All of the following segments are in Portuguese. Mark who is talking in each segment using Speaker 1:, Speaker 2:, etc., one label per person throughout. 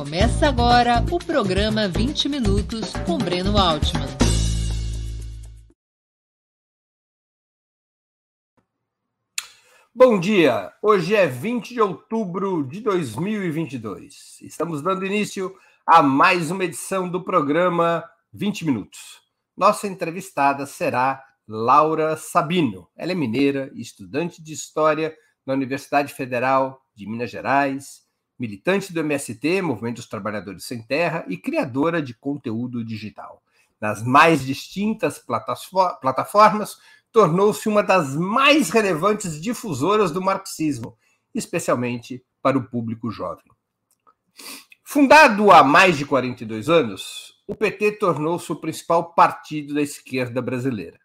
Speaker 1: Começa agora o programa 20 Minutos com Breno Altman.
Speaker 2: Bom dia! Hoje é 20 de outubro de 2022. Estamos dando início a mais uma edição do programa 20 Minutos. Nossa entrevistada será Laura Sabino. Ela é mineira, estudante de História na Universidade Federal de Minas Gerais, militante do MST, Movimento dos Trabalhadores Sem Terra, e criadora de conteúdo digital. Nas mais distintas plataformas, tornou-se uma das mais relevantes difusoras do marxismo, especialmente para o público jovem. Fundado há mais de 42 anos, o PT tornou-se o principal partido da esquerda brasileira.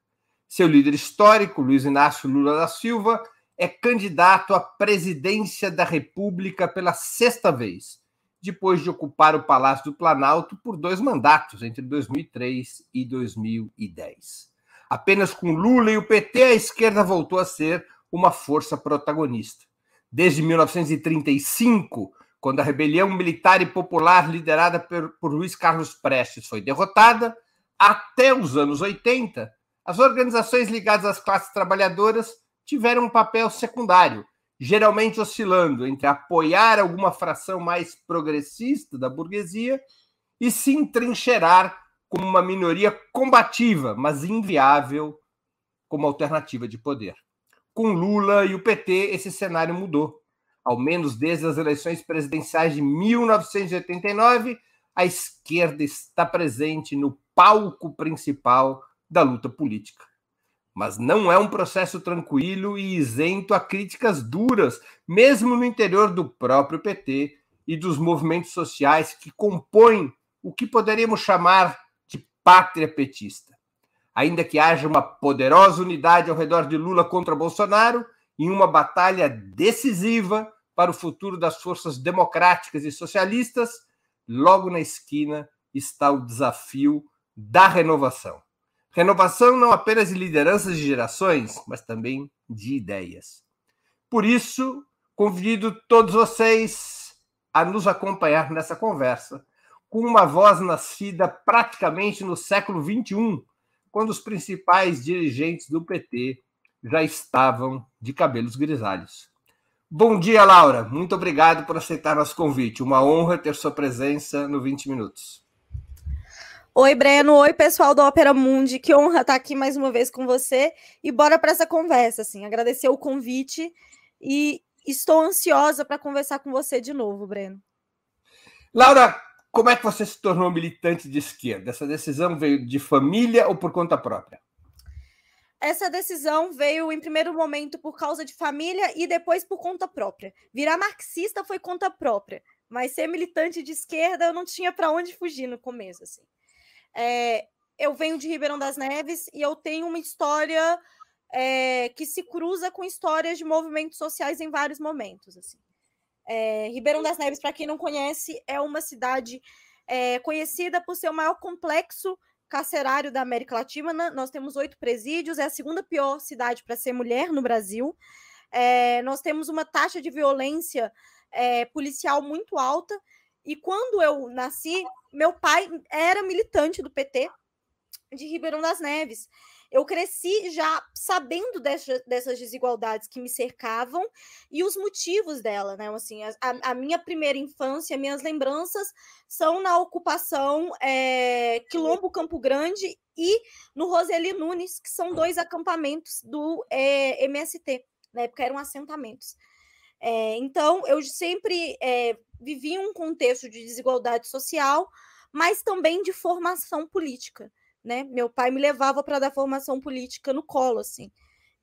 Speaker 2: Seu líder histórico, Luiz Inácio Lula da Silva, é candidato à presidência da República pela sexta vez, depois de ocupar o Palácio do Planalto por dois mandatos, entre 2003 e 2010. Apenas com Lula e o PT, a esquerda voltou a ser uma força protagonista. Desde 1935, quando a rebelião militar e popular liderada por, Luiz Carlos Prestes foi derrotada, até os anos 80, as organizações ligadas às classes trabalhadoras tiveram um papel secundário, geralmente oscilando entre apoiar alguma fração mais progressista da burguesia e se entrincheirar como uma minoria combativa, mas inviável como alternativa de poder. Com Lula e o PT, esse cenário mudou. Ao menos desde as eleições presidenciais de 1989, a esquerda está presente no palco principal da luta política. Mas não é um processo tranquilo e isento a críticas duras, mesmo no interior do próprio PT e dos movimentos sociais que compõem o que poderíamos chamar de pátria petista. Ainda que haja uma poderosa unidade ao redor de Lula contra Bolsonaro, em uma batalha decisiva para o futuro das forças democráticas e socialistas, logo na esquina está o desafio da renovação. Renovação não apenas de lideranças de gerações, mas também de ideias. Por isso, convido todos vocês a nos acompanhar nessa conversa, com uma voz nascida praticamente no século XXI, quando os principais dirigentes do PT já estavam de cabelos grisalhos. Bom dia, Laura. Muito obrigado por aceitar nosso convite. Uma honra ter sua presença no 20 Minutos.
Speaker 3: Oi, Breno. Oi, pessoal do Ópera Mundi. Que honra estar aqui mais uma vez com você. E bora para essa conversa, assim. Agradecer o convite e estou ansiosa para conversar com você de novo, Breno.
Speaker 2: Laura, como é que você se tornou militante de esquerda? Essa decisão veio de família ou por conta própria?
Speaker 3: Essa decisão veio, em primeiro momento, por causa de família e depois por conta própria. Virar marxista foi conta própria, mas ser militante de esquerda eu não tinha para onde fugir no começo, assim. É, eu venho de Ribeirão das Neves e eu tenho uma história é, que se cruza com histórias de movimentos sociais em vários momentos. Assim. É, Ribeirão das Neves, para quem não conhece, é uma cidade é, conhecida por ser o maior complexo carcerário da América Latina. Nós temos oito presídios, é a segunda pior cidade para ser mulher no Brasil. Nós temos uma taxa de violência policial muito alta e quando eu nasci, meu pai era militante do PT de Ribeirão das Neves. Eu cresci já sabendo dessa, dessas desigualdades que me cercavam e os motivos dela, né? Assim, a, a minha primeira infância, minhas lembranças são na ocupação é, Quilombo Campo Grande e no Roseli Nunes, que são dois acampamentos do é, MST. Na época eram assentamentos. É, então, eu sempre é, vivi um contexto de desigualdade social, mas também de formação política. Né? Meu pai me levava para dar formação política no colo, assim.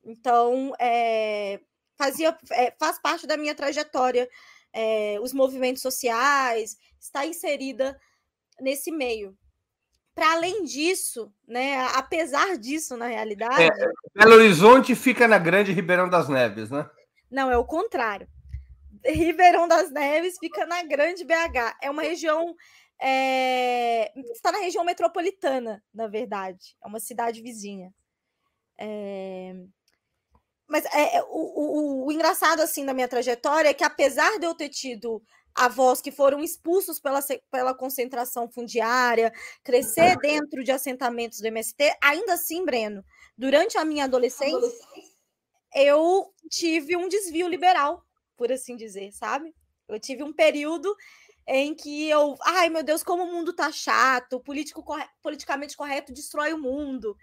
Speaker 3: Então, é, fazia, é, faz parte da minha trajetória é, os movimentos sociais, está inserida nesse meio. Para além disso, né, apesar disso, na realidade. É,
Speaker 2: Belo Horizonte fica na Grande Ribeirão das Neves, né?
Speaker 3: Não, é o contrário. Ribeirão das Neves fica na Grande BH. É uma região. É... Está na região metropolitana, na verdade. É uma cidade vizinha. É... Mas é, é, o, o, o, engraçado assim da minha trajetória é que, apesar de eu ter tido avós que foram expulsos pela, pela concentração fundiária, crescer dentro de assentamentos do MST, ainda assim, Breno, durante a minha adolescência, eu tive um desvio liberal, por assim dizer, sabe? Eu tive um período em que eu, ai meu Deus, como o mundo tá chato, político corre... politicamente correto destrói o mundo.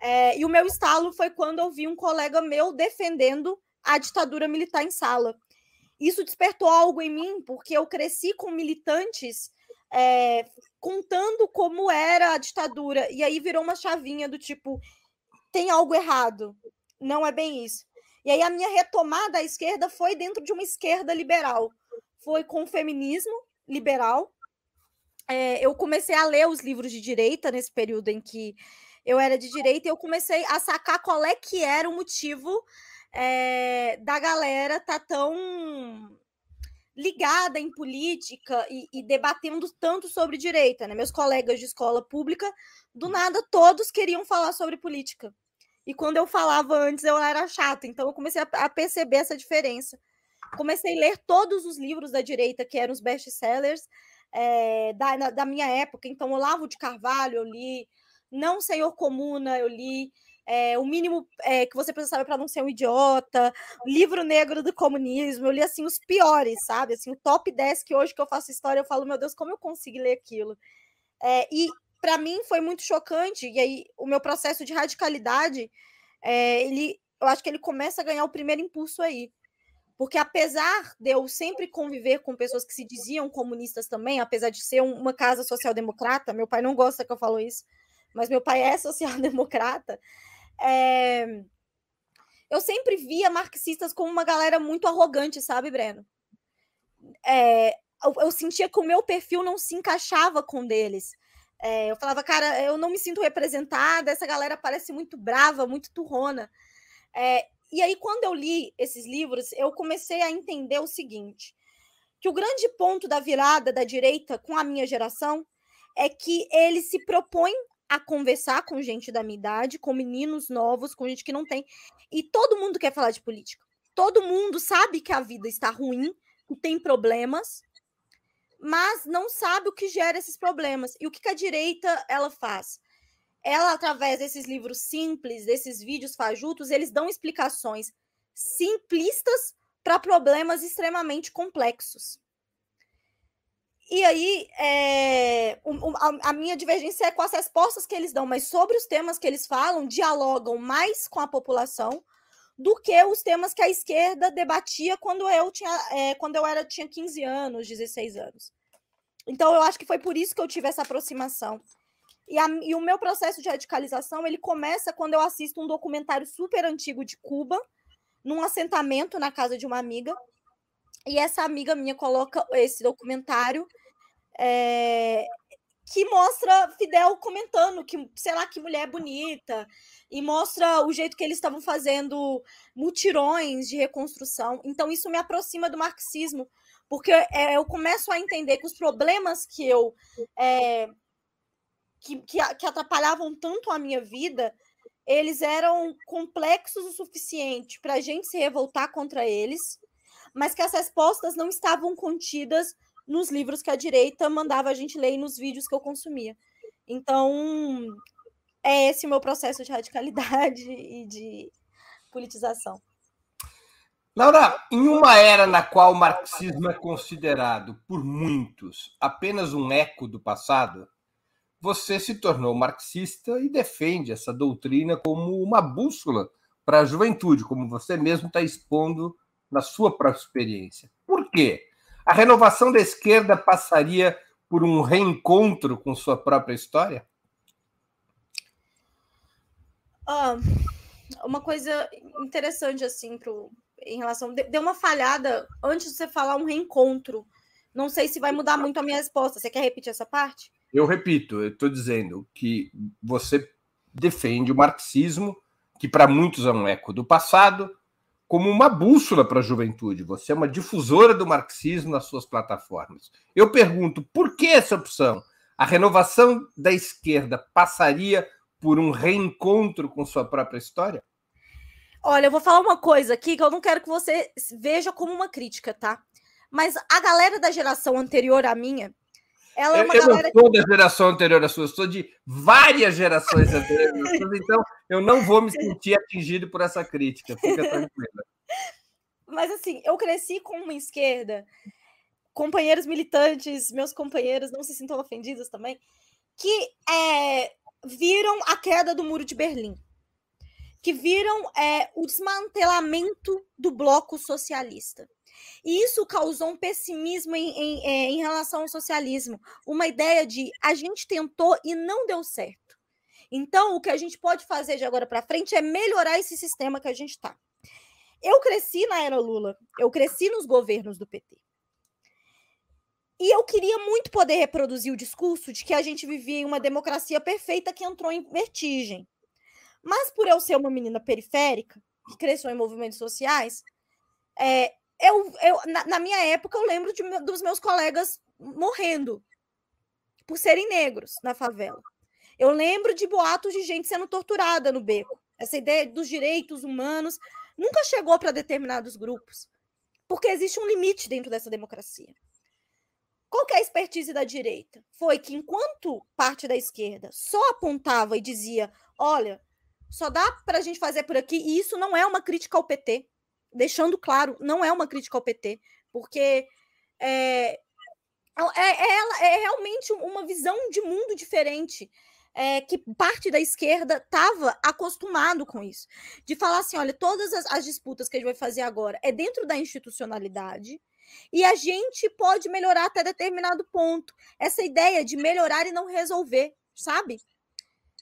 Speaker 3: É, e o meu estalo foi quando eu vi um colega meu defendendo a ditadura militar em sala. Isso despertou algo em mim, porque eu cresci com militantes é, contando como era a ditadura, e aí virou uma chavinha do tipo: tem algo errado, não é bem isso. E aí a minha retomada à esquerda foi dentro de uma esquerda liberal, foi com o feminismo liberal. É, eu comecei a ler os livros de direita nesse período em que eu era de direita e eu comecei a sacar qual é que era o motivo é, da galera tá tão ligada em política e, e, debatendo tanto sobre direita, né? Meus colegas de escola pública, do nada, todos queriam falar sobre política. E quando eu falava antes, eu era chata. Então, eu comecei a, perceber essa diferença. Comecei a ler todos os livros da direita, que eram os best-sellers é, da, da minha época. Então, Olavo de Carvalho, eu li. Não Senhor Comuna, eu li é, o mínimo é, que você precisa saber para não ser um idiota, livro negro do comunismo, eu li assim os piores, sabe? Assim, o top 10 que hoje que eu faço história, eu falo, meu Deus, como eu consegui ler aquilo? É, e para mim foi muito chocante, e aí o meu processo de radicalidade, é, ele, eu acho que ele começa a ganhar o primeiro impulso aí. Porque apesar de eu sempre conviver com pessoas que se diziam comunistas também, apesar de ser uma casa social-democrata, meu pai não gosta que eu falo isso, mas meu pai é social-democrata, é... Eu sempre via marxistas como uma galera muito arrogante, sabe, Breno? É... Eu, eu, sentia que o meu perfil não se encaixava com deles. É... eu falava, cara, eu não me sinto representada, essa galera parece muito brava, muito turrona. É, e aí, quando eu li esses livros, eu comecei a entender o seguinte: que o grande ponto da virada da direita com a minha geração é que ele se propõe a conversar com gente da minha idade, com meninos novos, com gente que não tem. E todo mundo quer falar de política. Todo mundo sabe que a vida está ruim, que tem problemas, mas não sabe o que gera esses problemas. E o que, a direita ela faz? Ela, através desses livros simples, desses vídeos fajutos, eles dão explicações simplistas para problemas extremamente complexos. E aí, é, a, minha divergência é com as respostas que eles dão, mas sobre os temas que eles falam, dialogam mais com a população do que os temas que a esquerda debatia quando eu tinha, é, quando eu era, tinha 15 anos, 16 anos. Então, eu acho que foi por isso que eu tive essa aproximação. E, a, e o meu processo de radicalização, ele começa quando eu assisto um documentário super antigo de Cuba, num assentamento na casa de uma amiga, e essa amiga minha coloca esse documentário é, que mostra Fidel comentando que, sei lá, que mulher bonita, e mostra o jeito que eles estavam fazendo mutirões de reconstrução. Então, isso me aproxima do marxismo, porque é, eu começo a entender que os problemas que eu. É, que, que, que atrapalhavam tanto a minha vida, eles eram complexos o suficiente para a gente se revoltar contra eles mas que as respostas não estavam contidas nos livros que a direita mandava a gente ler e nos vídeos que eu consumia. Então, é esse o meu processo de radicalidade e de politização.
Speaker 2: Laura, em uma era na qual o marxismo é considerado por muitos apenas um eco do passado, você se tornou marxista e defende essa doutrina como uma bússola para a juventude, como você mesmo está expondo na sua própria experiência. Por quê? A renovação da esquerda passaria por um reencontro com sua própria história?
Speaker 3: Ah, uma coisa interessante assim pro, em relação deu uma falhada antes de você falar um reencontro. Não sei se vai mudar muito a minha resposta. Você quer repetir essa parte?
Speaker 2: Eu repito, eu estou dizendo que você defende o marxismo, que para muitos é um eco do passado, como uma bússola para a juventude. Você é uma difusora do marxismo nas suas plataformas. Eu pergunto, por que essa opção? A renovação da esquerda passaria por um reencontro com sua própria história?
Speaker 3: Olha, eu vou falar uma coisa aqui que eu não quero que você veja como uma crítica, tá? Mas a galera da geração anterior à minha, ela é uma
Speaker 2: eu
Speaker 3: galera.
Speaker 2: não sou da geração anterior à sua, sou de várias gerações anteriores então eu não vou me sentir atingido por essa crítica. Fica tranquila.
Speaker 3: Mas assim, eu cresci com uma esquerda, companheiros militantes, meus companheiros, não se sintam ofendidos também, que é, viram a queda do muro de Berlim, que viram é, o desmantelamento do bloco socialista. E isso causou um pessimismo em, em, é, em relação ao socialismo, uma ideia de a gente tentou e não deu certo. Então, o que a gente pode fazer de agora para frente é melhorar esse sistema que a gente está. Eu cresci na era Lula, eu cresci nos governos do PT. E eu queria muito poder reproduzir o discurso de que a gente vivia em uma democracia perfeita que entrou em vertigem. Mas por eu ser uma menina periférica, que cresceu em movimentos sociais, é, eu, eu na, na, minha época eu lembro de, dos meus colegas morrendo por serem negros na favela. Eu lembro de boatos de gente sendo torturada no beco. Essa ideia dos direitos humanos nunca chegou para determinados grupos, porque existe um limite dentro dessa democracia. Qual que é a expertise da direita? Foi que enquanto parte da esquerda só apontava e dizia, olha, só dá para a gente fazer por aqui, e isso não é uma crítica ao PT deixando claro, não é uma crítica ao PT, porque é, é, é, é realmente uma visão de mundo diferente. É, que parte da esquerda estava acostumado com isso. De falar assim: olha, todas as, as, disputas que a gente vai fazer agora é dentro da institucionalidade e a gente pode melhorar até determinado ponto. Essa ideia de melhorar e não resolver, sabe?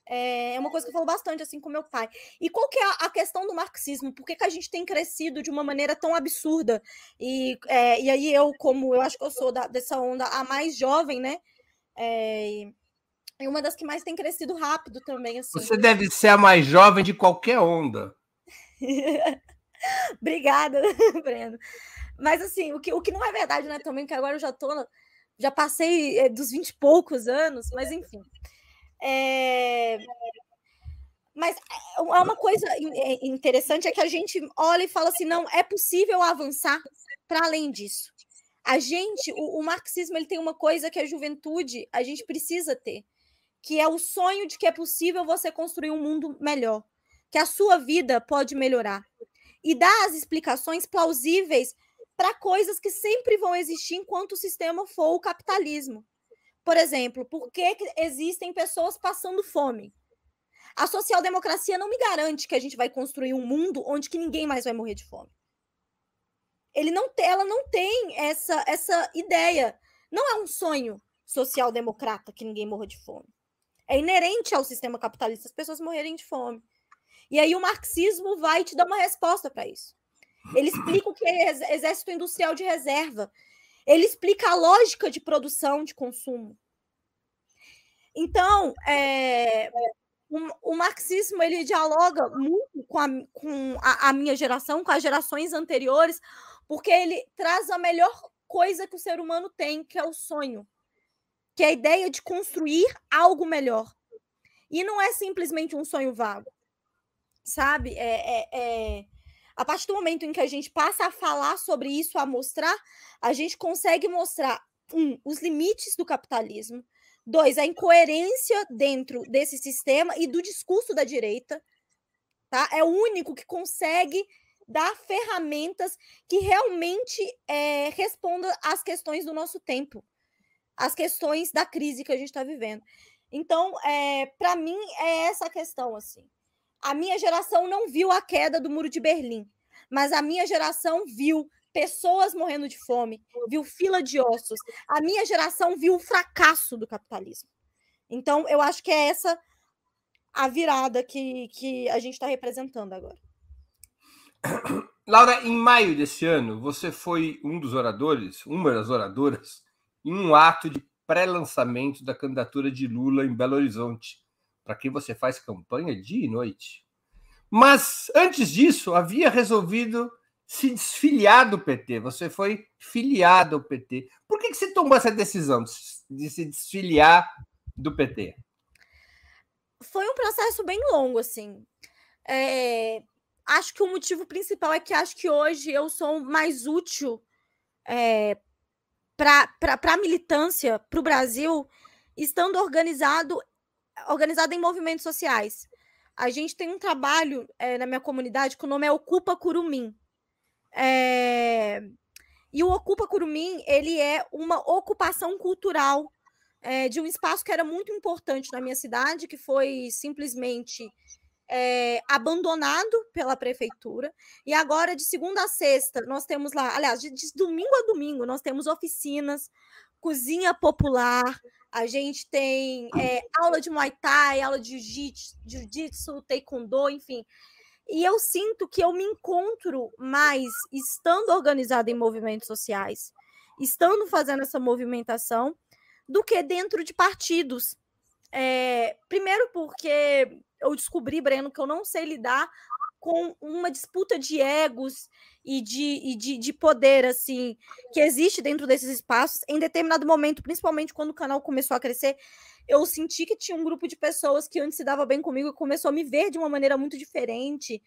Speaker 3: É, é uma coisa que eu falo bastante assim com meu pai. E qual que é a questão do marxismo? Por que, que a gente tem crescido de uma maneira tão absurda? E, é, e aí eu, como eu acho que eu sou da, dessa onda a mais jovem, né? É, e uma das que mais tem crescido rápido também. Assim.
Speaker 2: Você deve ser a mais jovem de qualquer onda.
Speaker 3: Obrigada, Breno. Mas assim, o que, o que não é verdade, né, também, que agora eu já tô, já passei é, dos 20 e poucos anos, mas enfim. É... Mas é, é uma coisa é, interessante é que a gente olha e fala assim, não, é possível avançar para além disso. A gente, o, o, marxismo, ele tem uma coisa que a juventude, a gente precisa ter, que é o sonho de que é possível você construir um mundo melhor, que a sua vida pode melhorar. E dar as explicações plausíveis para coisas que sempre vão existir enquanto o sistema for o capitalismo. Por exemplo, por que, existem pessoas passando fome? A social-democracia não me garante que a gente vai construir um mundo onde que ninguém mais vai morrer de fome. Ele não ela não tem essa, essa ideia. Não é um sonho social-democrata que ninguém morra de fome. É inerente ao sistema capitalista as pessoas morrerem de fome. E aí o marxismo vai te dar uma resposta para isso. Ele explica o que é exército industrial de reserva. Ele explica a lógica de produção, de consumo. Então, é, o, o, marxismo ele dialoga muito com, a, com a, a minha geração, com as gerações anteriores, porque ele traz a melhor coisa que o ser humano tem, que é o sonho, que é a ideia de construir algo melhor. E não é simplesmente um sonho vago, sabe? É, é, é, a partir do momento em que a gente passa a falar sobre isso, a mostrar, a gente consegue mostrar, um, os limites do capitalismo, dois, a incoerência dentro desse sistema e do discurso da direita, tá? É o único que consegue dar ferramentas que realmente é, respondam às questões do nosso tempo, às questões da crise que a gente está vivendo. Então, é, para mim, é essa a questão, assim. A minha geração não viu a queda do Muro de Berlim, mas a minha geração viu pessoas morrendo de fome, viu fila de ossos. A minha geração viu o fracasso do capitalismo. Então, eu acho que é essa a virada que, que a gente está representando agora.
Speaker 2: Laura, em maio desse ano, você foi um dos oradores, uma das oradoras, em um ato de pré-lançamento da candidatura de Lula em Belo Horizonte para quem você faz campanha dia e noite. Mas antes disso, havia resolvido se desfiliar do PT. Você foi filiado ao PT. Por que, que você tomou essa decisão de se desfiliar do PT?
Speaker 3: Foi um processo bem longo, assim. É, acho que o motivo principal é que acho que hoje eu sou mais útil é, para a militância, para o Brasil, estando organizado, organizado em movimentos sociais. A gente tem um trabalho é, na minha comunidade que o nome é Ocupa Curumim. É... E o Ocupa Curumim, ele é uma ocupação cultural é, de um espaço que era muito importante na minha cidade, que foi simplesmente é, abandonado pela prefeitura. E agora, de segunda a sexta, nós temos lá, aliás, de, de domingo a domingo, nós temos oficinas, cozinha popular, a gente tem é, aula de Muay Thai, aula de Jiu-Jitsu, Taekwondo, enfim. E eu sinto que eu me encontro mais estando organizada em movimentos sociais, estando fazendo essa movimentação, do que dentro de partidos. É, primeiro porque eu descobri, Breno, que eu não sei lidar com uma disputa de egos e de, e de, de poder, assim, que existe dentro desses espaços. Em determinado momento, principalmente quando o canal começou a crescer, eu senti que tinha um grupo de pessoas que antes se dava bem comigo e começou a me ver de uma maneira muito diferente.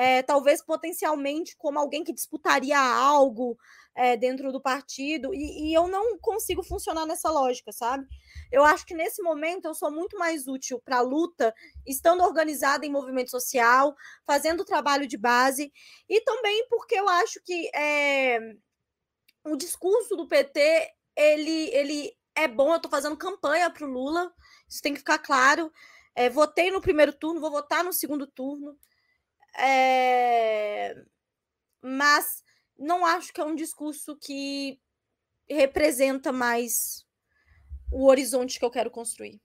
Speaker 3: É, talvez potencialmente como alguém que disputaria algo é, dentro do partido, e, e eu não consigo funcionar nessa lógica, sabe? Eu acho que nesse momento eu sou muito mais útil para a luta, estando organizada em movimento social, fazendo trabalho de base, e também porque eu acho que é, o discurso do PT ele, ele é bom. Eu estou fazendo campanha para o Lula, isso tem que ficar claro. É, votei no primeiro turno, vou votar no segundo turno. É... Mas não acho que é um discurso que representa mais o horizonte que eu quero construir.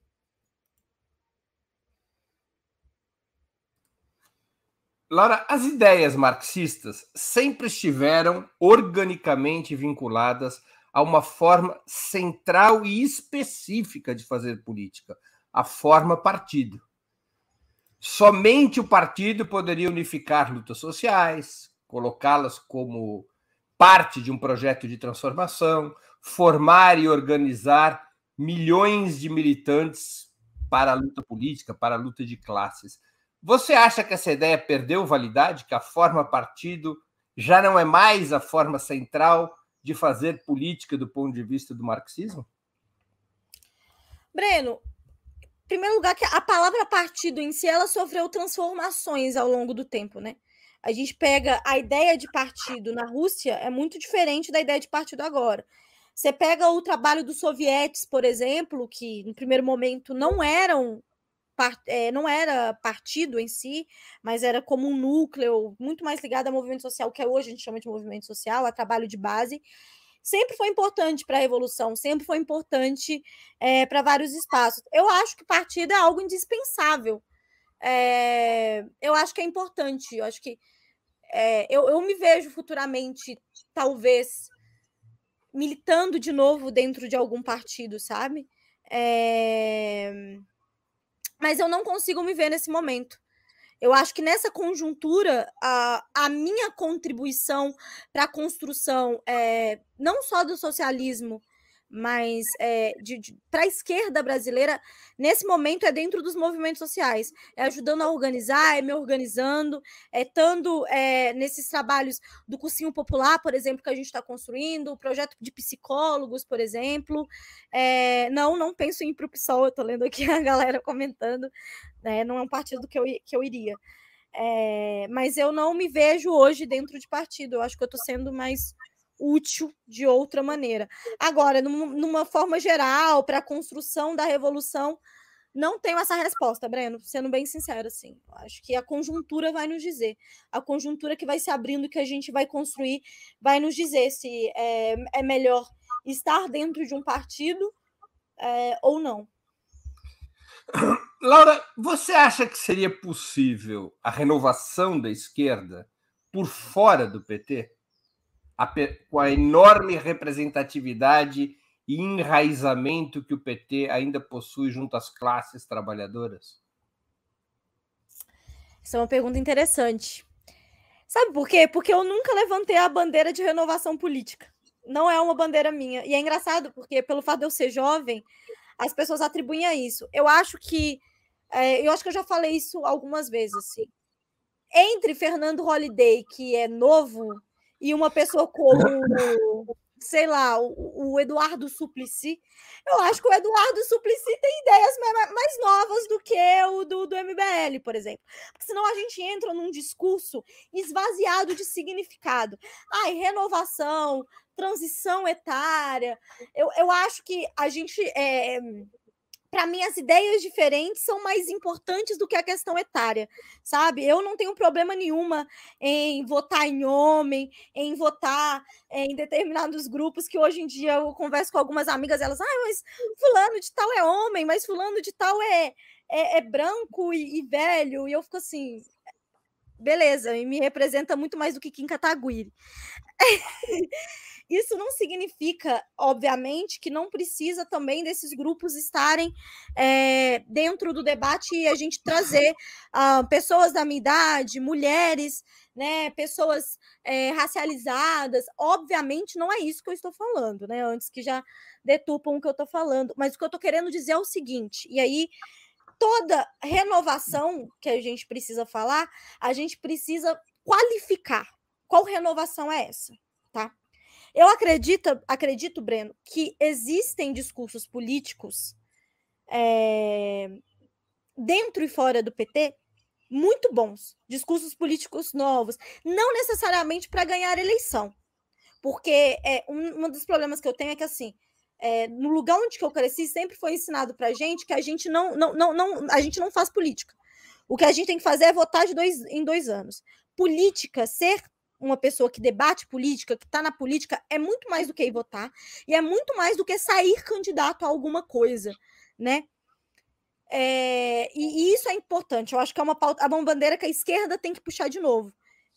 Speaker 2: Laura, as ideias marxistas sempre estiveram organicamente vinculadas a uma forma central e específica de fazer política, a forma partido. Somente o partido poderia unificar lutas sociais, colocá-las como parte de um projeto de transformação, formar e organizar milhões de militantes para a luta política, para a luta de classes. Você acha que essa ideia perdeu validade, que a forma partido já não é mais a forma central de fazer política do ponto de vista do marxismo?
Speaker 3: Breno, primeiro lugar, que a palavra partido em si ela sofreu transformações ao longo do tempo, né? A gente pega a ideia de partido na Rússia é muito diferente da ideia de partido agora. Você pega o trabalho dos sovietes, por exemplo, que no primeiro momento não eram é, não era partido em si, mas era como um núcleo muito mais ligado ao movimento social, que é hoje a gente chama de movimento social, a trabalho de base. Sempre foi importante para a revolução, sempre foi importante é, para vários espaços. Eu acho que partido é algo indispensável. É, eu acho que é importante. Eu acho que é, eu, eu me vejo futuramente, talvez, militando de novo dentro de algum partido, sabe? É... Mas eu não consigo me ver nesse momento. Eu acho que nessa conjuntura, a, a minha contribuição para a construção, é, não só do socialismo, mas é, para a esquerda brasileira, nesse momento, é dentro dos movimentos sociais, é ajudando a organizar, é me organizando, é estando é, nesses trabalhos do cursinho popular, por exemplo, que a gente está construindo, o projeto de psicólogos, por exemplo. É, não, não penso em ir para o PSOL, eu estou lendo aqui a galera comentando, né, não é um partido que eu, que eu iria. É, mas eu não me vejo hoje dentro de partido, eu acho que eu estou sendo mais útil de outra maneira. Agora, numa forma geral, para a construção da revolução, não tenho essa resposta, Breno, sendo bem sincero, assim. Acho que a conjuntura vai nos dizer. A conjuntura que vai se abrindo, que a gente vai construir, vai nos dizer se é, é melhor estar dentro de um partido é, ou não.
Speaker 2: Laura, você acha que seria possível a renovação da esquerda por fora do PT? A, com a enorme representatividade e enraizamento que o PT ainda possui junto às classes trabalhadoras?
Speaker 3: Essa é uma pergunta interessante. Sabe por quê? Porque eu nunca levantei a bandeira de renovação política. Não é uma bandeira minha. E é engraçado, porque pelo fato de eu ser jovem, as pessoas atribuem a isso. Eu acho que. É, eu acho que eu já falei isso algumas vezes. Assim. Entre Fernando Holliday, que é novo e uma pessoa como sei lá, o, o, Eduardo Suplicy. Eu acho que o Eduardo Suplicy tem ideias mais, mais novas do que o do, do MBL, por exemplo. Porque senão a gente entra num discurso esvaziado de significado. Ai, renovação, transição etária. Eu, eu acho que a gente. É, para mim, as ideias diferentes são mais importantes do que a questão etária, sabe? Eu não tenho problema nenhuma em votar em homem, em votar em determinados grupos que hoje em dia eu converso com algumas amigas, elas, ah, mas fulano de tal é homem, mas fulano de tal é, é, é branco e, e, velho, e eu fico assim, beleza, e me representa muito mais do que Kim Kataguiri. Isso não significa, obviamente, que não precisa também desses grupos estarem é, dentro do debate e a gente trazer uh, pessoas da minha idade, mulheres, né, pessoas é, racializadas. Obviamente, não é isso que eu estou falando, né? Antes que já detupam o que eu estou falando. Mas o que eu estou querendo dizer é o seguinte, e aí toda renovação que a gente precisa falar, a gente precisa qualificar. Qual renovação é essa? Tá? Eu acredito, acredito, Breno, que existem discursos políticos é, dentro e fora do PT muito bons, discursos políticos novos, não necessariamente para ganhar eleição, porque é, um, um, dos problemas que eu tenho é que assim, é, no lugar onde eu cresci sempre foi ensinado para gente que a gente não, não, não, não, a gente não faz política. O que a gente tem que fazer é votar de dois em dois anos. Política, ser uma pessoa que debate política, que está na política, é muito mais do que ir votar e é muito mais do que sair candidato a alguma coisa, né? É, e, e, isso é importante. Eu acho que é uma, pauta, uma bandeira que a esquerda tem que puxar de novo.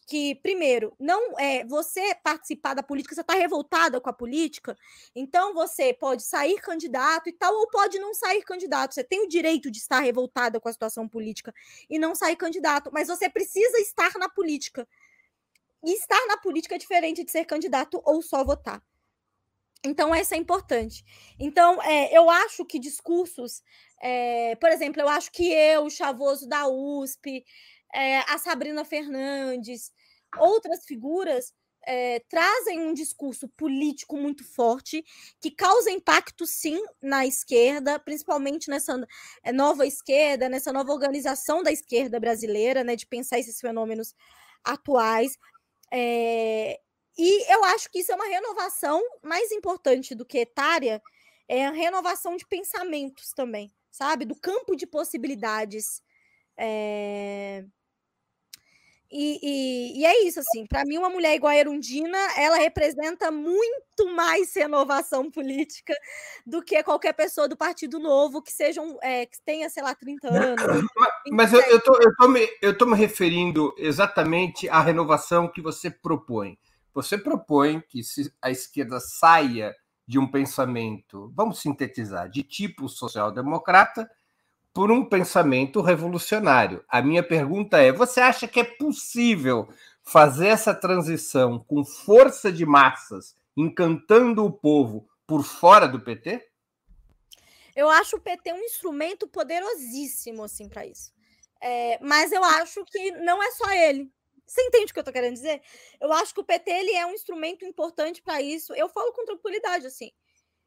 Speaker 3: Que, primeiro, não é você participar da política, você está revoltada com a política, então você pode sair candidato e tal, ou pode não sair candidato. Você tem o direito de estar revoltada com a situação política e não sair candidato, mas você precisa estar na política. E estar na política é diferente de ser candidato ou só votar. Então, essa é importante. Então, é, eu acho que discursos, é, por exemplo, eu acho que eu, o Chavoso da USP, é, a Sabrina Fernandes, outras figuras é, trazem um discurso político muito forte, que causa impacto, sim, na esquerda, principalmente nessa é, nova esquerda, nessa nova organização da esquerda brasileira, né, de pensar esses fenômenos atuais. É, e eu acho que isso é uma renovação mais importante do que etária, é a renovação de pensamentos também, sabe? Do campo de possibilidades. É... E, e, e, é isso, assim, para mim, uma mulher igual a Erundina, ela representa muito mais renovação política do que qualquer pessoa do Partido Novo que seja um, é, que tenha, sei lá, 30 anos.
Speaker 2: Mas, eu, eu, tô, eu, tô me, eu tô me referindo exatamente à renovação que você propõe. Você propõe que a esquerda saia de um pensamento, vamos sintetizar, de tipo social-democrata por um pensamento revolucionário. A minha pergunta é: você acha que é possível fazer essa transição com força de massas, encantando o povo por fora do PT?
Speaker 3: Eu acho o PT um instrumento poderosíssimo assim para isso. É, mas eu acho que não é só ele. Você entende o que eu estou querendo dizer? Eu acho que o PT ele é um instrumento importante para isso. Eu falo com tranquilidade assim.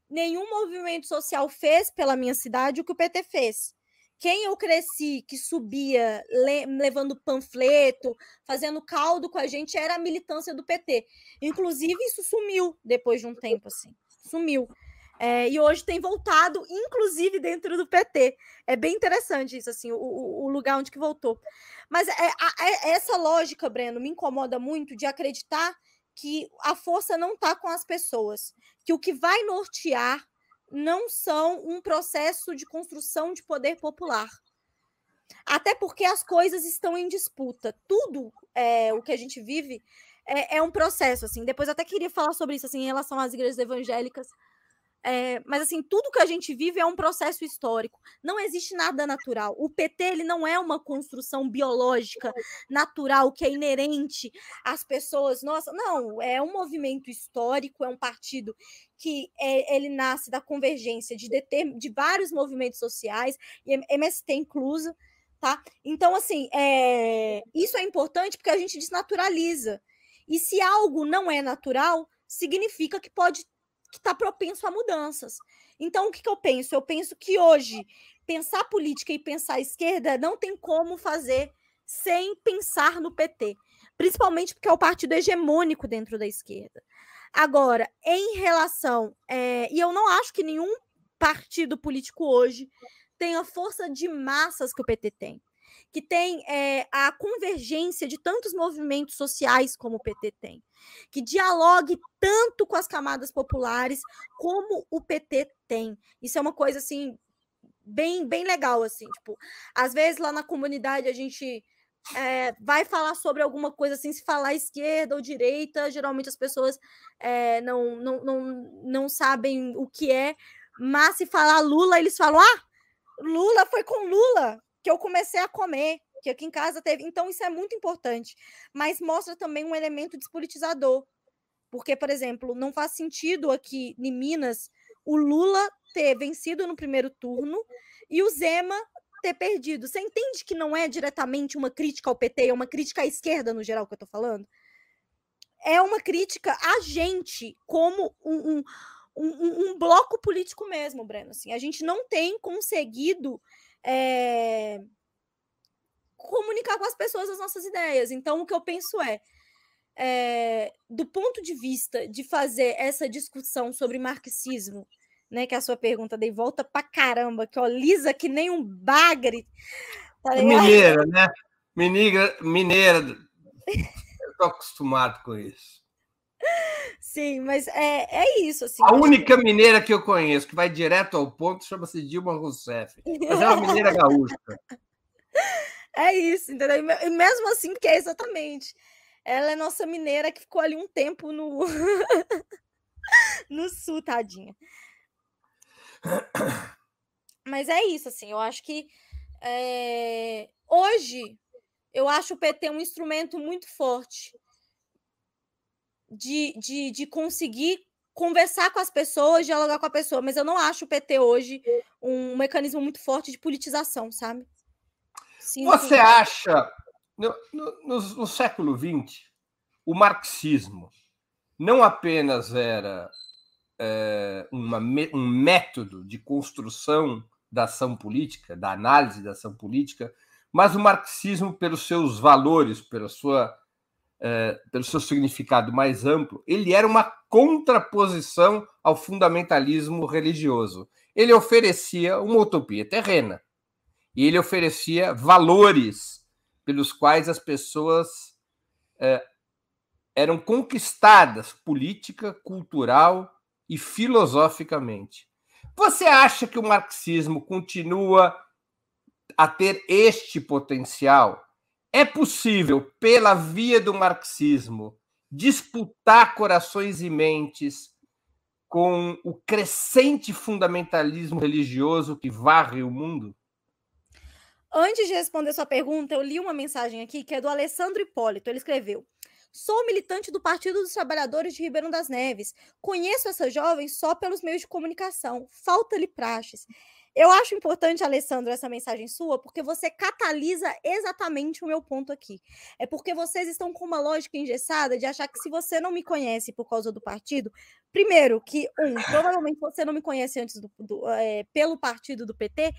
Speaker 3: Nenhum movimento social fez pela minha cidade o que o PT fez quem eu cresci que subia le levando panfleto, fazendo caldo com a gente, era a militância do PT. Inclusive, isso sumiu depois de um tempo, assim. Sumiu. É, e hoje tem voltado, inclusive dentro do PT. É bem interessante isso, assim, o, o lugar onde que voltou. Mas é, é, essa lógica, Breno, me incomoda muito de acreditar que a força não está com as pessoas, que o que vai nortear não são um processo de construção de poder popular. Até porque as coisas estão em disputa. Tudo é, o que a gente vive é, é um processo. assim. Depois eu até queria falar sobre isso assim, em relação às igrejas evangélicas é, mas assim, tudo que a gente vive é um processo histórico. Não existe nada natural. O PT ele não é uma construção biológica natural que é inerente às pessoas. Nossa, não, é um movimento histórico, é um partido que é, ele nasce da convergência de, deter, de vários movimentos sociais, MST incluso, tá? Então, assim, é, isso é importante porque a gente desnaturaliza. E se algo não é natural, significa que pode que está propenso a mudanças. Então, o que, que eu penso? Eu penso que hoje pensar política e pensar esquerda não tem como fazer sem pensar no PT, principalmente porque é o partido hegemônico dentro da esquerda. Agora, em relação. É, e eu não acho que nenhum partido político hoje tenha a força de massas que o PT tem. Que tem é, a convergência de tantos movimentos sociais como o PT tem. Que dialogue tanto com as camadas populares como o PT tem. Isso é uma coisa, assim, bem, bem legal, assim. Tipo, às vezes lá na comunidade a gente é, vai falar sobre alguma coisa assim, se falar esquerda ou direita, geralmente as pessoas é, não, não, não, não sabem o que é, mas se falar Lula, eles falam: ah, Lula foi com Lula que eu comecei a comer, que aqui em casa teve. Então, isso é muito importante, mas mostra também um elemento despolitizador. Porque, por exemplo, não faz sentido aqui em Minas o Lula ter vencido no primeiro turno e o Zema ter perdido. Você entende que não é diretamente uma crítica ao PT, é uma crítica à esquerda no geral que eu tô falando? É uma crítica a gente como um, um, um, um bloco político mesmo, Breno. Assim, a gente não tem conseguido é, comunicar com as pessoas as nossas ideias. Então, o que eu penso é, é do ponto de vista de fazer essa discussão sobre marxismo né? Que é a sua pergunta dei volta pra caramba, que ó, lisa que nem um bagre.
Speaker 2: Tá mineira, né? Mineira, mineira. Eu tô acostumado com isso.
Speaker 3: Sim, mas é, é isso. Assim,
Speaker 2: a única que... mineira que eu conheço que vai direto ao ponto chama-se Dilma Rousseff. Mas é uma mineira gaúcha.
Speaker 3: É isso, entendeu? E mesmo assim, que é exatamente. Ela é nossa mineira que ficou ali um tempo no, no sul, tadinha. Mas é isso, assim, eu acho que é... hoje eu acho o PT um instrumento muito forte de, de, de conseguir conversar com as pessoas, dialogar com a pessoa, mas eu não acho o PT hoje um mecanismo muito forte de politização, sabe?
Speaker 2: Sim, Você sim. acha, no, no, no, século XX, o marxismo não apenas era é, uma, um método de construção da ação política, da análise da ação política, mas o marxismo, pelos seus valores, pela sua, é, pelo seu significado mais amplo, ele era uma contraposição ao fundamentalismo religioso. Ele oferecia uma utopia terrena e ele oferecia valores pelos quais as pessoas é, eram conquistadas política, cultural e filosoficamente. Você acha que o marxismo continua a ter este potencial? É possível, pela via do marxismo, disputar corações e mentes com o crescente fundamentalismo religioso que varre o mundo?
Speaker 3: Antes de responder sua pergunta, eu li uma mensagem aqui que é do Alessandro Hipólito. Ele escreveu: Sou militante do Partido dos Trabalhadores de Ribeirão das Neves. Conheço essa jovem só pelos meios de comunicação. Falta-lhe praxes. Eu acho importante, Alessandro, essa mensagem sua, porque você catalisa exatamente o meu ponto aqui. É porque vocês estão com uma lógica engessada de achar que se você não me conhece por causa do partido, primeiro, que, um, provavelmente você não me conhece antes do, do é, pelo partido do PT,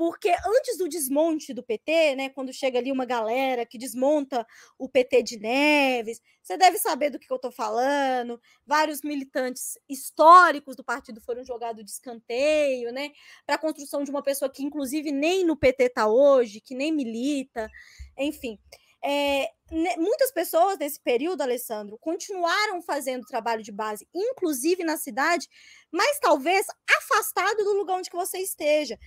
Speaker 3: porque antes do desmonte do PT, né, quando chega ali uma galera que desmonta o PT de Neves, você deve saber do que eu estou falando. Vários militantes históricos do partido foram jogados de escanteio, né, para a construção de uma pessoa que, inclusive, nem no PT está hoje, que nem milita, enfim. É, muitas pessoas nesse período, Alessandro, continuaram fazendo trabalho de base, inclusive na cidade, mas talvez afastado do lugar onde você esteja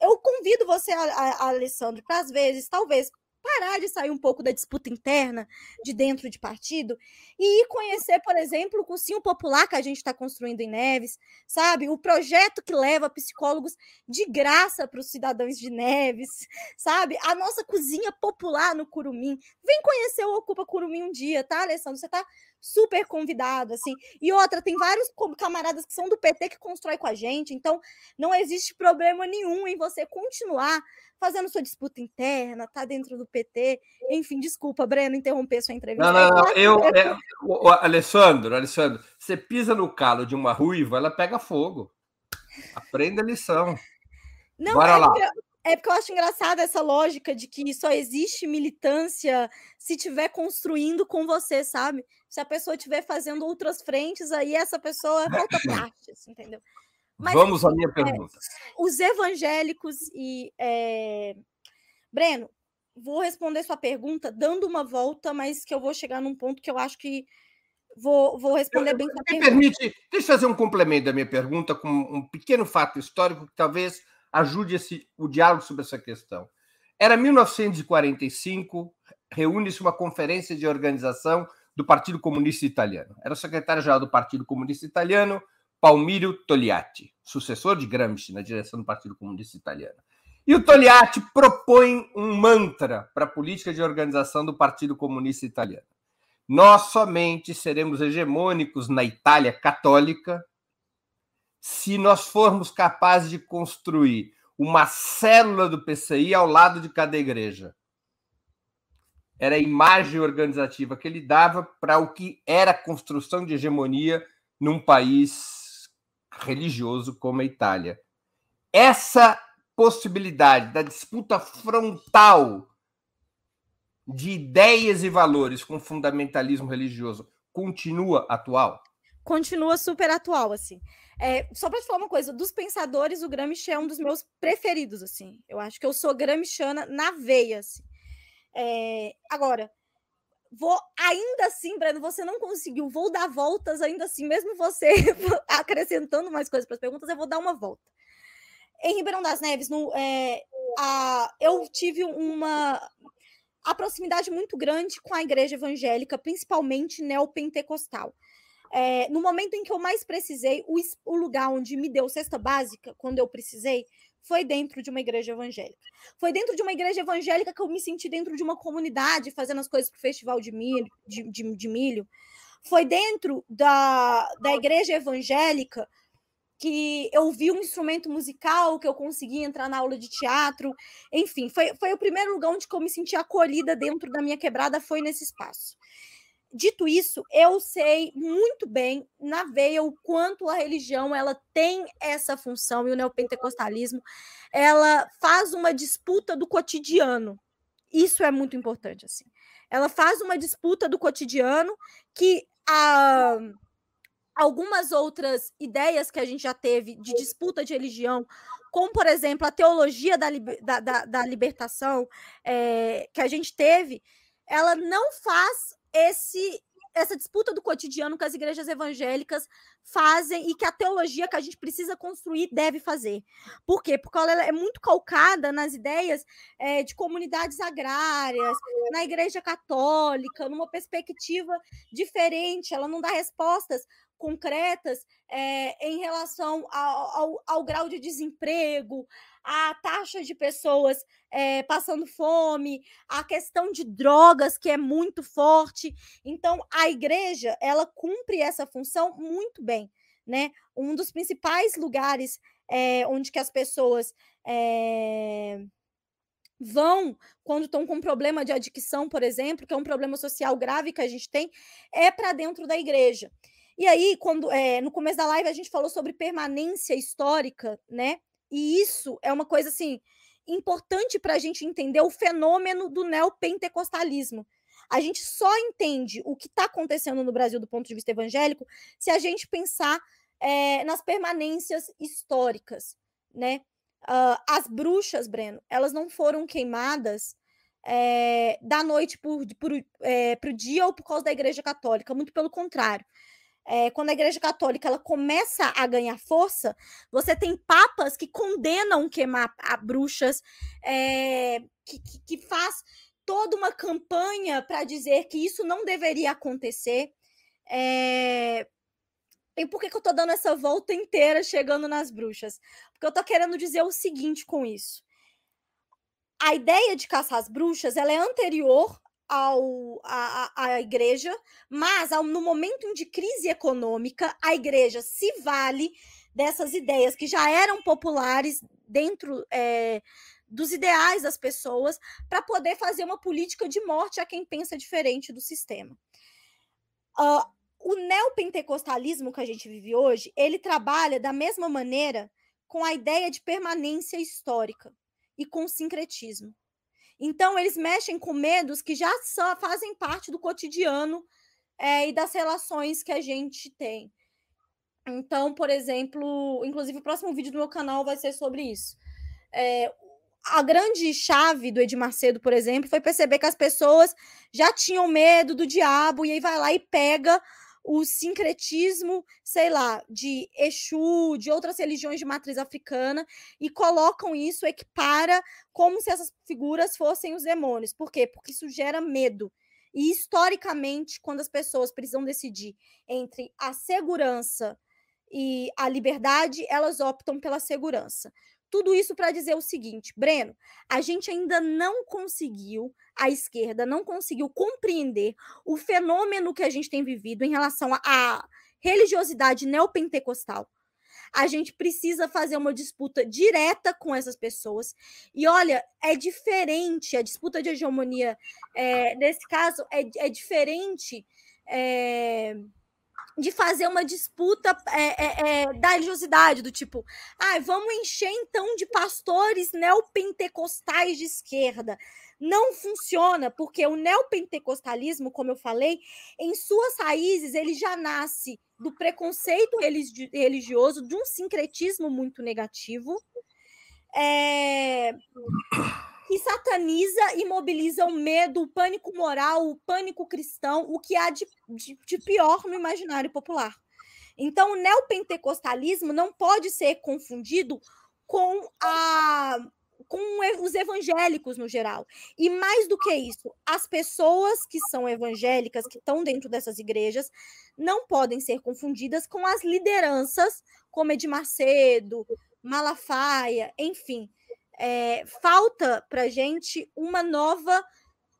Speaker 3: eu convido você, a, a, Alessandro, para às vezes, talvez, parar de sair um pouco da disputa interna de dentro de partido e ir conhecer, por exemplo, o cursinho popular que a gente está construindo em Neves, sabe? O projeto que leva psicólogos de graça para os cidadãos de Neves, sabe? A nossa cozinha popular no Curumim. Vem conhecer o Ocupa Curumim um dia, tá, Alessandro? Você está super convidado, assim. E outra, tem vários camaradas que são do PT que constrói com a gente, então não existe problema nenhum em você continuar fazendo sua disputa interna, tá dentro do PT. Enfim, desculpa, Breno, interromper sua entrevista.
Speaker 2: Não, não, não. Eu, é, o, o, Alessandro, Alessandro, você pisa no calo de uma ruiva, ela pega fogo. Aprenda a lição.
Speaker 3: Não, Bora é lá. É porque eu acho engraçada essa lógica de que só existe militância se tiver construindo com você, sabe? Se a pessoa estiver fazendo outras frentes, aí essa pessoa é volta parte, entendeu?
Speaker 2: Mas, Vamos à minha é, pergunta.
Speaker 3: É, os evangélicos e. É... Breno, vou responder sua pergunta dando uma volta, mas que eu vou chegar num ponto que eu acho que vou, vou responder eu, bem
Speaker 2: sua pergunta. permite, deixa eu fazer um complemento da minha pergunta com um pequeno fato histórico que talvez ajude esse, o diálogo sobre essa questão. Era 1945, reúne-se uma conferência de organização do Partido Comunista Italiano. Era o secretário-geral do Partido Comunista Italiano, Palmiro Togliatti, sucessor de Gramsci na direção do Partido Comunista Italiano. E o Togliatti propõe um mantra para a política de organização do Partido Comunista Italiano. Nós somente seremos hegemônicos na Itália católica se nós formos capazes de construir uma célula do PCI ao lado de cada igreja. Era a imagem organizativa que ele dava para o que era a construção de hegemonia num país religioso como a Itália. Essa possibilidade da disputa frontal de ideias e valores com fundamentalismo religioso continua atual?
Speaker 3: Continua super atual, assim. É, só para te falar uma coisa, dos pensadores, o Gramsci é um dos meus preferidos, assim. Eu acho que eu sou gramsciana na veia, assim. É, agora, vou ainda assim, Breno, você não conseguiu, vou dar voltas ainda assim, mesmo você acrescentando mais coisas para as perguntas, eu vou dar uma volta. Em Ribeirão das Neves, no, é, a, eu tive uma a proximidade muito grande com a igreja evangélica, principalmente neopentecostal. É, no momento em que eu mais precisei, o, o lugar onde me deu cesta básica, quando eu precisei, foi dentro de uma igreja evangélica. Foi dentro de uma igreja evangélica que eu me senti dentro de uma comunidade, fazendo as coisas para o festival de milho, de, de, de milho. Foi dentro da, da igreja evangélica que eu vi um instrumento musical, que eu consegui entrar na aula de teatro. Enfim, foi, foi o primeiro lugar onde eu me senti acolhida dentro da minha quebrada, foi nesse espaço. Dito isso, eu sei muito bem na veia o quanto a religião ela tem essa função e o neopentecostalismo ela faz uma disputa do cotidiano. Isso é muito importante assim. Ela faz uma disputa do cotidiano que a algumas outras ideias que a gente já teve de disputa de religião, como, por exemplo, a teologia da, da, da, da libertação é, que a gente teve, ela não faz esse essa disputa do cotidiano que as igrejas evangélicas fazem e que a teologia que a gente precisa construir deve fazer. Por quê? Porque ela é muito calcada nas ideias é, de comunidades agrárias, na igreja católica, numa perspectiva diferente. Ela não dá respostas concretas é, em relação ao, ao, ao grau de desemprego, a taxa de pessoas é, passando fome, a questão de drogas que é muito forte. Então, a igreja ela cumpre essa função muito bem, né? Um dos principais lugares é, onde que as pessoas vão quando estão com problema de adicção, por exemplo, que é um problema social grave que a gente tem, é para dentro da igreja. E aí, quando é, no começo da live a gente falou sobre permanência histórica, né? E isso é uma coisa assim importante para a gente entender o fenômeno do neopentecostalismo. A gente só entende o que está acontecendo no Brasil do ponto de vista evangélico se a gente pensar é, nas permanências históricas, né? Uh, as bruxas, Breno, elas não foram queimadas é, da noite para o é, dia ou por causa da Igreja Católica, muito pelo contrário é, quando a Igreja Católica ela começa a ganhar força, você tem papas que condenam queimar a bruxas, é, que, que, que faz toda uma campanha para dizer que isso não deveria acontecer. É... E por que, que eu estou dando essa volta inteira chegando nas bruxas? Porque eu estou querendo dizer o seguinte com isso. A ideia de caçar as bruxas ela é anterior ao, a, a igreja, mas ao, no momento de crise econômica, a igreja se vale dessas ideias que já eram populares dentro é, dos ideais das pessoas para poder fazer uma política de morte a quem pensa diferente do sistema. Uh, o neopentecostalismo que a gente vive hoje, ele trabalha da mesma maneira com a ideia de permanência histórica e com sincretismo. Então, eles mexem com medos que já só fazem parte do cotidiano é, e das relações que a gente tem. Então, por exemplo, inclusive o próximo vídeo do meu canal vai ser sobre isso. É, a grande chave do Edir Macedo, por exemplo, foi perceber que as pessoas já tinham medo do diabo e aí vai lá e pega o sincretismo, sei lá, de Exu, de outras religiões de matriz africana, e colocam isso, equipara como se essas figuras fossem os demônios. Por quê? Porque isso gera medo. E historicamente, quando as pessoas precisam decidir entre a segurança e a liberdade, elas optam pela segurança. Tudo isso para dizer o seguinte, Breno, a gente ainda não conseguiu, a esquerda não conseguiu compreender o fenômeno que a gente tem vivido em relação à religiosidade neopentecostal. A gente precisa fazer uma disputa direta com essas pessoas. E olha, é diferente, a disputa de hegemonia, é, nesse caso, é, é diferente. É, de fazer uma disputa é, é, é, da religiosidade, do tipo, ah, vamos encher então de pastores neopentecostais de esquerda. Não funciona, porque o neopentecostalismo, como eu falei, em suas raízes, ele já nasce do preconceito religioso, de um sincretismo muito negativo. É que sataniza e mobiliza o medo, o pânico moral, o pânico cristão, o que há de, de, de pior no imaginário popular. Então, o neopentecostalismo não pode ser confundido com a com os evangélicos no geral. E mais do que isso, as pessoas que são evangélicas, que estão dentro dessas igrejas, não podem ser confundidas com as lideranças, como Edir Macedo, Malafaia, enfim, é, falta para gente uma nova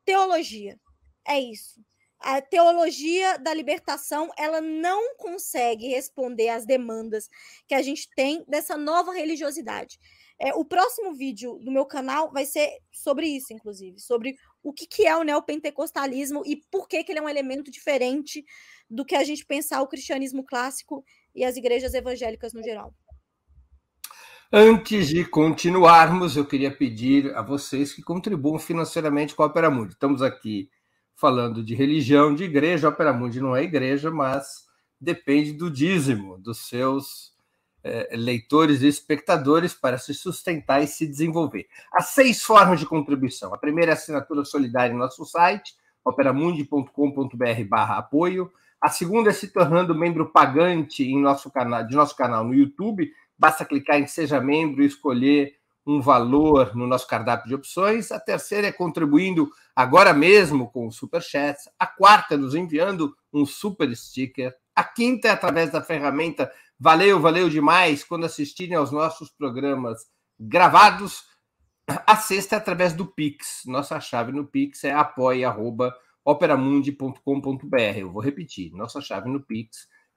Speaker 3: teologia. É isso. A teologia da libertação ela não consegue responder às demandas que a gente tem dessa nova religiosidade. É, o próximo vídeo do meu canal vai ser sobre isso, inclusive, sobre o que, que é o neopentecostalismo e por que, que ele é um elemento diferente do que a gente pensar o cristianismo clássico e as igrejas evangélicas no geral.
Speaker 2: Antes de continuarmos, eu queria pedir a vocês que contribuam financeiramente com a Opera Mundi. Estamos aqui falando de religião, de igreja. A Opera Mundi não é igreja, mas depende do dízimo dos seus é, leitores e espectadores para se sustentar e se desenvolver. Há seis formas de contribuição. A primeira é a assinatura solidária em nosso site, operamundi.com.br apoio. A segunda é se tornando membro pagante em nosso canal, de nosso canal no YouTube, Basta clicar em Seja Membro e escolher um valor no nosso cardápio de opções. A terceira é contribuindo agora mesmo com o Super Chat. A quarta, nos enviando um super sticker. A quinta é através da ferramenta Valeu, valeu demais quando assistirem aos nossos programas gravados. A sexta é através do Pix. Nossa chave no Pix é apoia.operamundi.com.br. Eu vou repetir. Nossa chave no Pix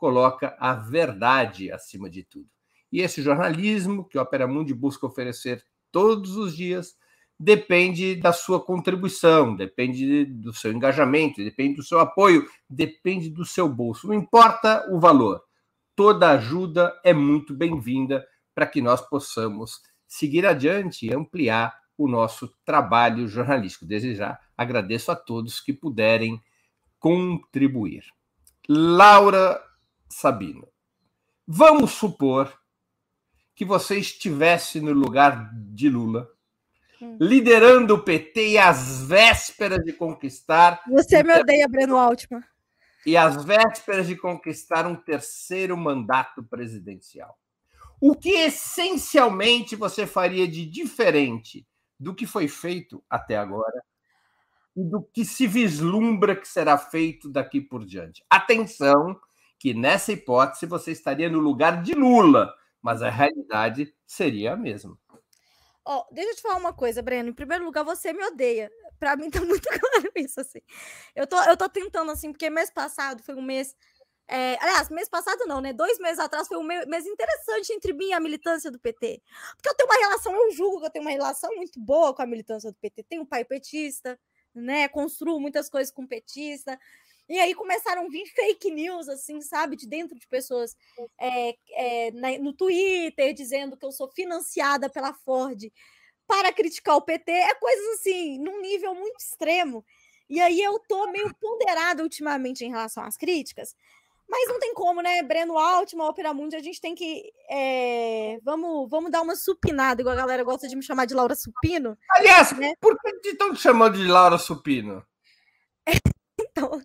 Speaker 2: coloca a verdade acima de tudo. E esse jornalismo que a Opera Mundi busca oferecer todos os dias depende da sua contribuição, depende do seu engajamento, depende do seu apoio, depende do seu bolso. Não importa o valor, toda ajuda é muito bem-vinda para que nós possamos seguir adiante e ampliar o nosso trabalho jornalístico. Desde já agradeço a todos que puderem contribuir. Laura Sabino. Vamos supor que você estivesse no lugar de Lula hum. liderando o PT e às vésperas de conquistar.
Speaker 3: Você me odeia, Breno Altman.
Speaker 2: E às vésperas de conquistar um terceiro mandato presidencial. O que essencialmente você faria de diferente do que foi feito até agora e do que se vislumbra que será feito daqui por diante? Atenção, que nessa hipótese você estaria no lugar de Lula, mas a realidade seria a mesma.
Speaker 3: Oh, deixa eu te falar uma coisa, Breno. Em primeiro lugar, você me odeia. Para mim tá muito claro isso, assim. Eu tô, eu tô tentando, assim, porque mês passado foi um mês é, aliás, mês passado não, né? Dois meses atrás foi um mês interessante entre mim e a militância do PT. Porque eu tenho uma relação, eu julgo que eu tenho uma relação muito boa com a militância do PT. Tenho um pai petista, né? Construo muitas coisas com petista. E aí começaram a vir fake news, assim, sabe, de dentro de pessoas é, é, na, no Twitter, dizendo que eu sou financiada pela Ford para criticar o PT. É coisas assim, num nível muito extremo. E aí eu tô meio ponderada ultimamente em relação às críticas, mas não tem como, né? Breno Altman, Opera Mundi, a gente tem que. É... Vamos, vamos dar uma supinada, igual a galera gosta de me chamar de Laura Supino.
Speaker 2: Aliás, né? por que estão te chamando de Laura Supino?
Speaker 3: então.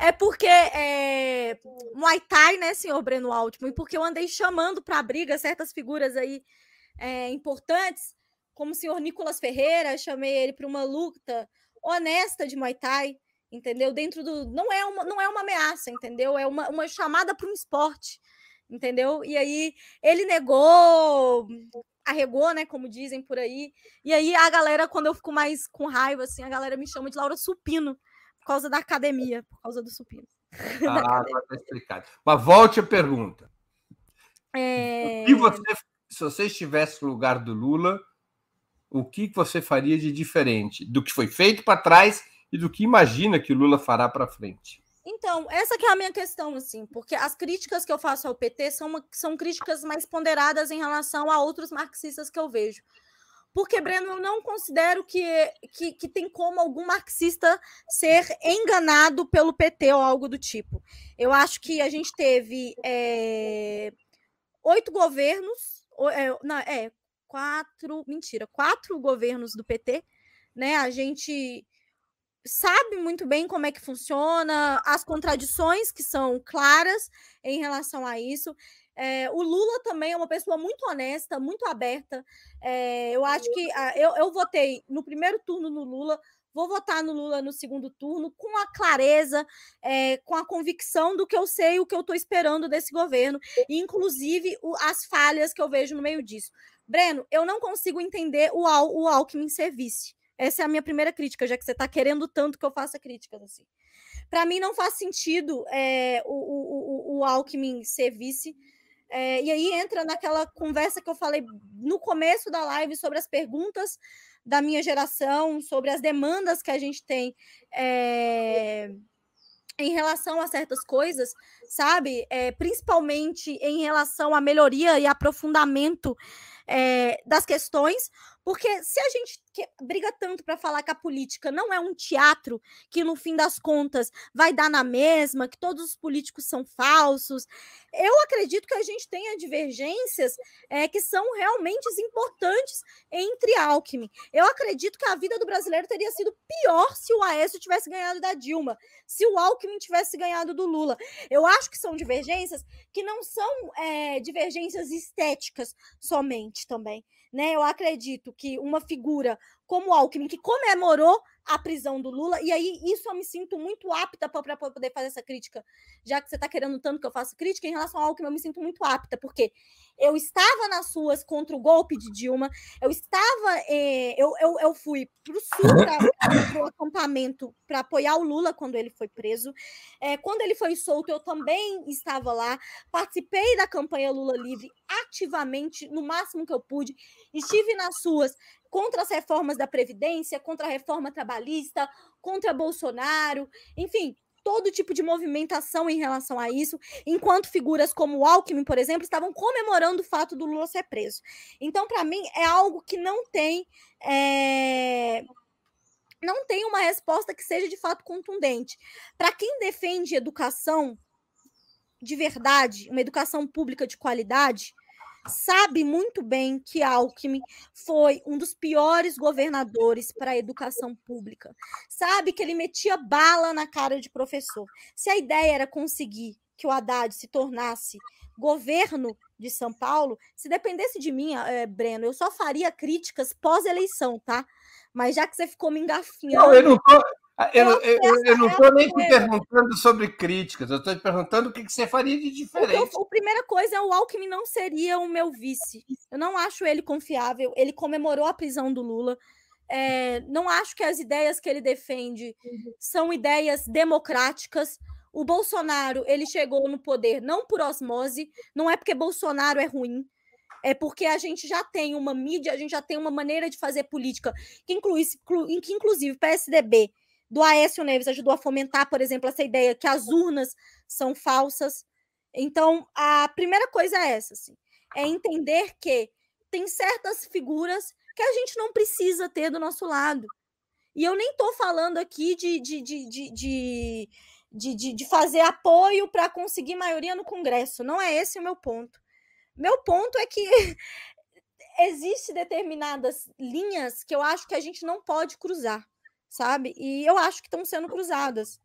Speaker 3: É porque é, Muay Thai, né, senhor Breno Altman? E porque eu andei chamando para a briga certas figuras aí é, importantes, como o senhor Nicolas Ferreira, chamei ele para uma luta honesta de Muay Thai entendeu? Dentro do. Não é uma, não é uma ameaça, entendeu? É uma, uma chamada para um esporte, entendeu? E aí ele negou, arregou, né? Como dizem por aí. E aí a galera, quando eu fico mais com raiva, assim, a galera me chama de Laura Supino, por causa da academia, por causa do supino.
Speaker 2: Ah, tá explicado. Mas volte a pergunta. É... E você, se você estivesse no lugar do Lula, o que você faria de diferente do que foi feito para trás e do que imagina que Lula fará para frente.
Speaker 3: Então, essa que é a minha questão, assim, porque as críticas que eu faço ao PT são, uma, são críticas mais ponderadas em relação a outros marxistas que eu vejo. Porque, Breno, eu não considero que, que, que tem como algum marxista ser enganado pelo PT ou algo do tipo. Eu acho que a gente teve é, oito governos, é, não, é, quatro, mentira, quatro governos do PT, né? A gente sabe muito bem como é que funciona, as contradições que são claras em relação a isso. É, o Lula também é uma pessoa muito honesta, muito aberta. É, eu acho que ah, eu, eu votei no primeiro turno no Lula, vou votar no Lula no segundo turno com a clareza, é, com a convicção do que eu sei, o que eu estou esperando desse governo, inclusive o, as falhas que eu vejo no meio disso. Breno, eu não consigo entender o, Al, o Alckmin ser vice. Essa é a minha primeira crítica, já que você está querendo tanto que eu faça críticas assim. Para mim não faz sentido o, o, o, Alckmin ser vice. É, e aí entra naquela conversa que eu falei no começo da live sobre as perguntas da minha geração, sobre as demandas que a gente tem é, em relação a certas coisas, sabe? É, principalmente em relação à melhoria e aprofundamento é, das questões, porque se a gente briga tanto para falar que a política não é um teatro que no fim das contas vai dar na mesma, que todos os políticos são falsos, eu acredito que a gente tenha divergências é, que são realmente importantes entre Alckmin. Eu acredito que a vida do brasileiro teria sido pior se o Aécio tivesse ganhado da Dilma, se o Alckmin tivesse ganhado do Lula. Eu acho que são divergências que não são é, divergências estéticas somente também. Né? Eu acredito que uma figura como Alckmin, que comemorou a prisão do Lula, e aí isso eu me sinto muito apta para poder fazer essa crítica, já que você está querendo tanto que eu faça crítica, em relação ao Alckmin eu me sinto muito apta, porque eu estava nas ruas contra o golpe de Dilma, eu estava, eh, eu, eu, eu fui para o sul, para o acampamento, para apoiar o Lula quando ele foi preso, eh, quando ele foi solto eu também estava lá, participei da campanha Lula Livre ativamente, no máximo que eu pude, estive nas ruas contra as reformas da Previdência, contra a reforma trabalhista, contra Bolsonaro, enfim, todo tipo de movimentação em relação a isso, enquanto figuras como o Alckmin, por exemplo, estavam comemorando o fato do Lula ser preso. Então, para mim, é algo que não tem. É... Não tem uma resposta que seja de fato contundente. Para quem defende educação de verdade, uma educação pública de qualidade, sabe muito bem que Alckmin foi um dos piores governadores para a educação pública. Sabe que ele metia bala na cara de professor. Se a ideia era conseguir que o Haddad se tornasse governo de São Paulo, se dependesse de mim, é, Breno, eu só faria críticas pós-eleição, tá? Mas já que você ficou me engafinhando.
Speaker 2: Não, eu não tô, eu, eu, eu, eu não estou é nem te perguntando sobre críticas, eu estou te perguntando o que, que você faria de diferente.
Speaker 3: a primeira coisa é o Alckmin não seria o meu vice. Eu não acho ele confiável. Ele comemorou a prisão do Lula. É, não acho que as ideias que ele defende são ideias democráticas. O Bolsonaro ele chegou no poder não por osmose, não é porque Bolsonaro é ruim, é porque a gente já tem uma mídia, a gente já tem uma maneira de fazer política que inclui, que inclusive o PSDB do Aécio Neves ajudou a fomentar, por exemplo, essa ideia que as urnas são falsas. Então, a primeira coisa é essa, assim, é entender que tem certas figuras que a gente não precisa ter do nosso lado. E eu nem estou falando aqui de, de, de, de, de, fazer apoio para conseguir maioria no Congresso. Não é esse o meu ponto. Meu ponto é que existe determinadas linhas que eu acho que a gente não pode cruzar, sabe? E eu acho que estão sendo cruzadas.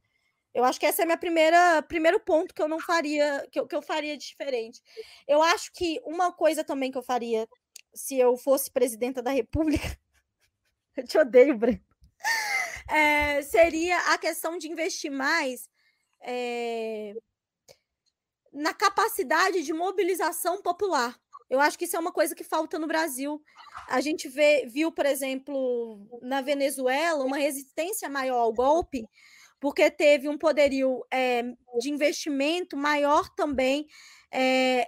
Speaker 3: Eu acho que esse é meu primeiro ponto que eu não faria, que eu, que eu faria diferente. Eu acho que uma coisa também que eu faria se eu fosse presidenta da República, eu te odeio, Breno, é, seria a questão de investir mais é, na capacidade de mobilização popular. Eu acho que isso é uma coisa que falta no Brasil. A gente vê, viu, por exemplo, na Venezuela, uma resistência maior ao golpe, porque teve um poderio é, de investimento maior também é,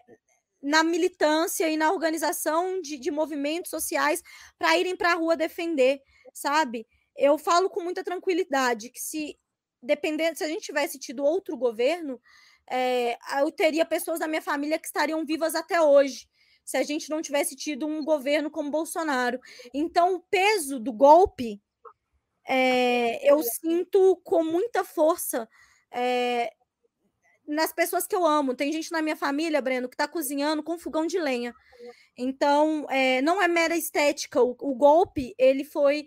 Speaker 3: na militância e na organização de, de movimentos sociais para irem para a rua defender, sabe? Eu falo com muita tranquilidade que se dependendo, se a gente tivesse tido outro governo, é, eu teria pessoas da minha família que estariam vivas até hoje se a gente não tivesse tido um governo como Bolsonaro. Então, o peso do golpe é, eu sinto com muita força é, nas pessoas que eu amo. Tem gente na minha família, Breno, que está cozinhando com fogão de lenha. Então, é, não é mera estética. O, o golpe, ele foi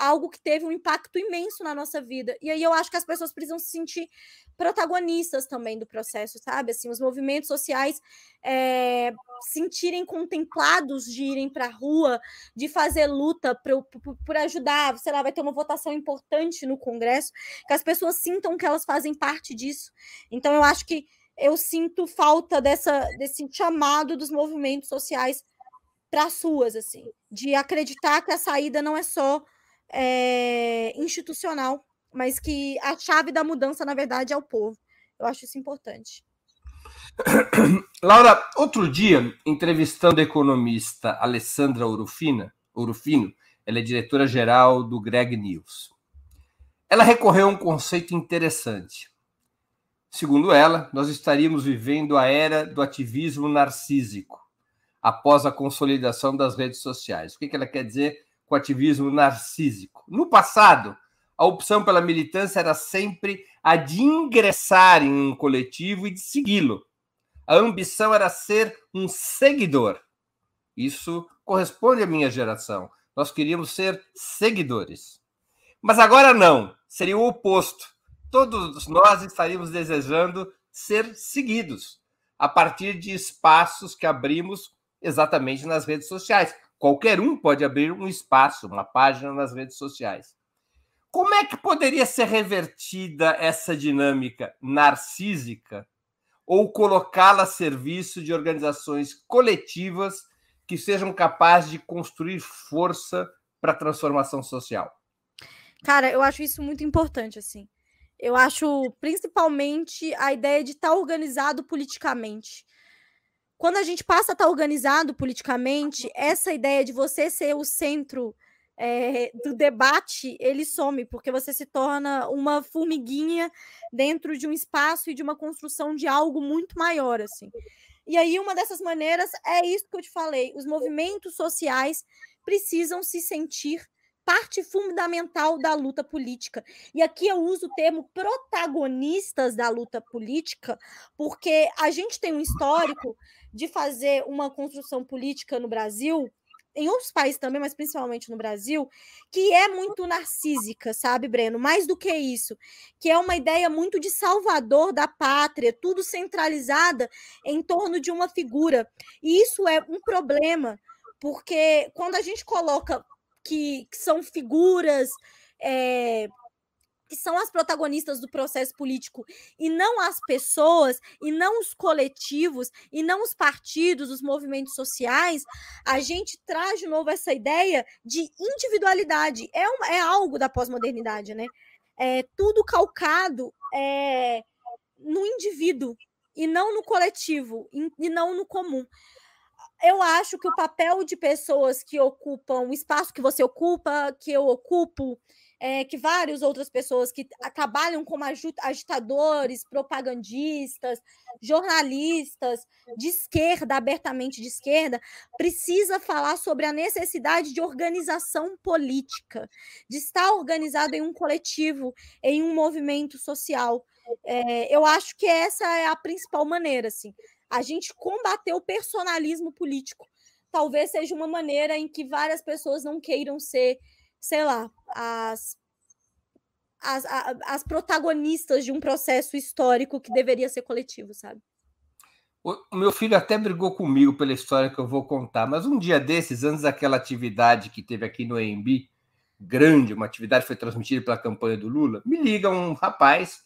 Speaker 3: algo que teve um impacto imenso na nossa vida. E aí eu acho que as pessoas precisam se sentir protagonistas também do processo, sabe? Assim, os movimentos sociais é, sentirem contemplados de irem para a rua, de fazer luta por, por, ajudar, sei lá, vai ter uma votação importante no Congresso, que as pessoas sintam que elas fazem parte disso. Então, eu acho que eu sinto falta dessa, desse chamado dos movimentos sociais para as ruas, assim, de acreditar que a saída não é só é, institucional, mas que a chave da mudança, na verdade, é o povo. Eu acho isso importante.
Speaker 2: Laura, outro dia, entrevistando a economista Alessandra Urufina, Urufino, ela é diretora-geral do Greg News. Ela recorreu a um conceito interessante. Segundo ela, nós estaríamos vivendo a era do ativismo narcísico após a consolidação das redes sociais. O que ela quer dizer com ativismo narcísico? No passado, a opção pela militância era sempre a de ingressar em um coletivo e de segui-lo. A ambição era ser um seguidor. Isso corresponde à minha geração. Nós queríamos ser seguidores. Mas agora não, seria o oposto. Todos nós estaríamos desejando ser seguidos a partir de espaços que abrimos exatamente nas redes sociais. Qualquer um pode abrir um espaço, uma página nas redes sociais. Como é que poderia ser revertida essa dinâmica narcísica ou colocá-la a serviço de organizações coletivas que sejam capazes de construir força para a transformação social?
Speaker 3: Cara, eu acho isso muito importante, assim. Eu acho principalmente a ideia de estar tá organizado politicamente. Quando a gente passa a estar tá organizado politicamente, essa ideia de você ser o centro é, do debate, ele some, porque você se torna uma formiguinha dentro de um espaço e de uma construção de algo muito maior, assim. E aí, uma dessas maneiras é isso que eu te falei: os movimentos sociais precisam se sentir parte fundamental da luta política. E aqui eu uso o termo protagonistas da luta política, porque a gente tem um histórico de fazer uma construção política no Brasil em outros países também, mas principalmente no Brasil, que é muito narcísica, sabe, Breno? Mais do que isso, que é uma ideia muito de salvador da pátria, tudo centralizada em torno de uma figura. E isso é um problema, porque quando a gente coloca que, que são figuras é, que são as protagonistas do processo político e não as pessoas, e não os coletivos, e não os partidos, os movimentos sociais, a gente traz de novo essa ideia de individualidade. É, um, é algo da pós-modernidade, né? É tudo calcado é, no indivíduo e não no coletivo, e não no comum eu acho que o papel de pessoas que ocupam o espaço que você ocupa, que eu ocupo, é, que várias outras pessoas que trabalham como agitadores, propagandistas, jornalistas de esquerda, abertamente de esquerda, precisa falar sobre a necessidade de organização política, de estar organizado em um coletivo, em um movimento social. É, eu acho que essa é a principal maneira, assim, a gente combater o personalismo político. Talvez seja uma maneira em que várias pessoas não queiram ser sei lá, as, as, as protagonistas de um processo histórico que deveria ser coletivo, sabe?
Speaker 2: O meu filho até brigou comigo pela história que eu vou contar, mas um dia desses, antes daquela atividade que teve aqui no EMB, grande, uma atividade que foi transmitida pela campanha do Lula, me liga um rapaz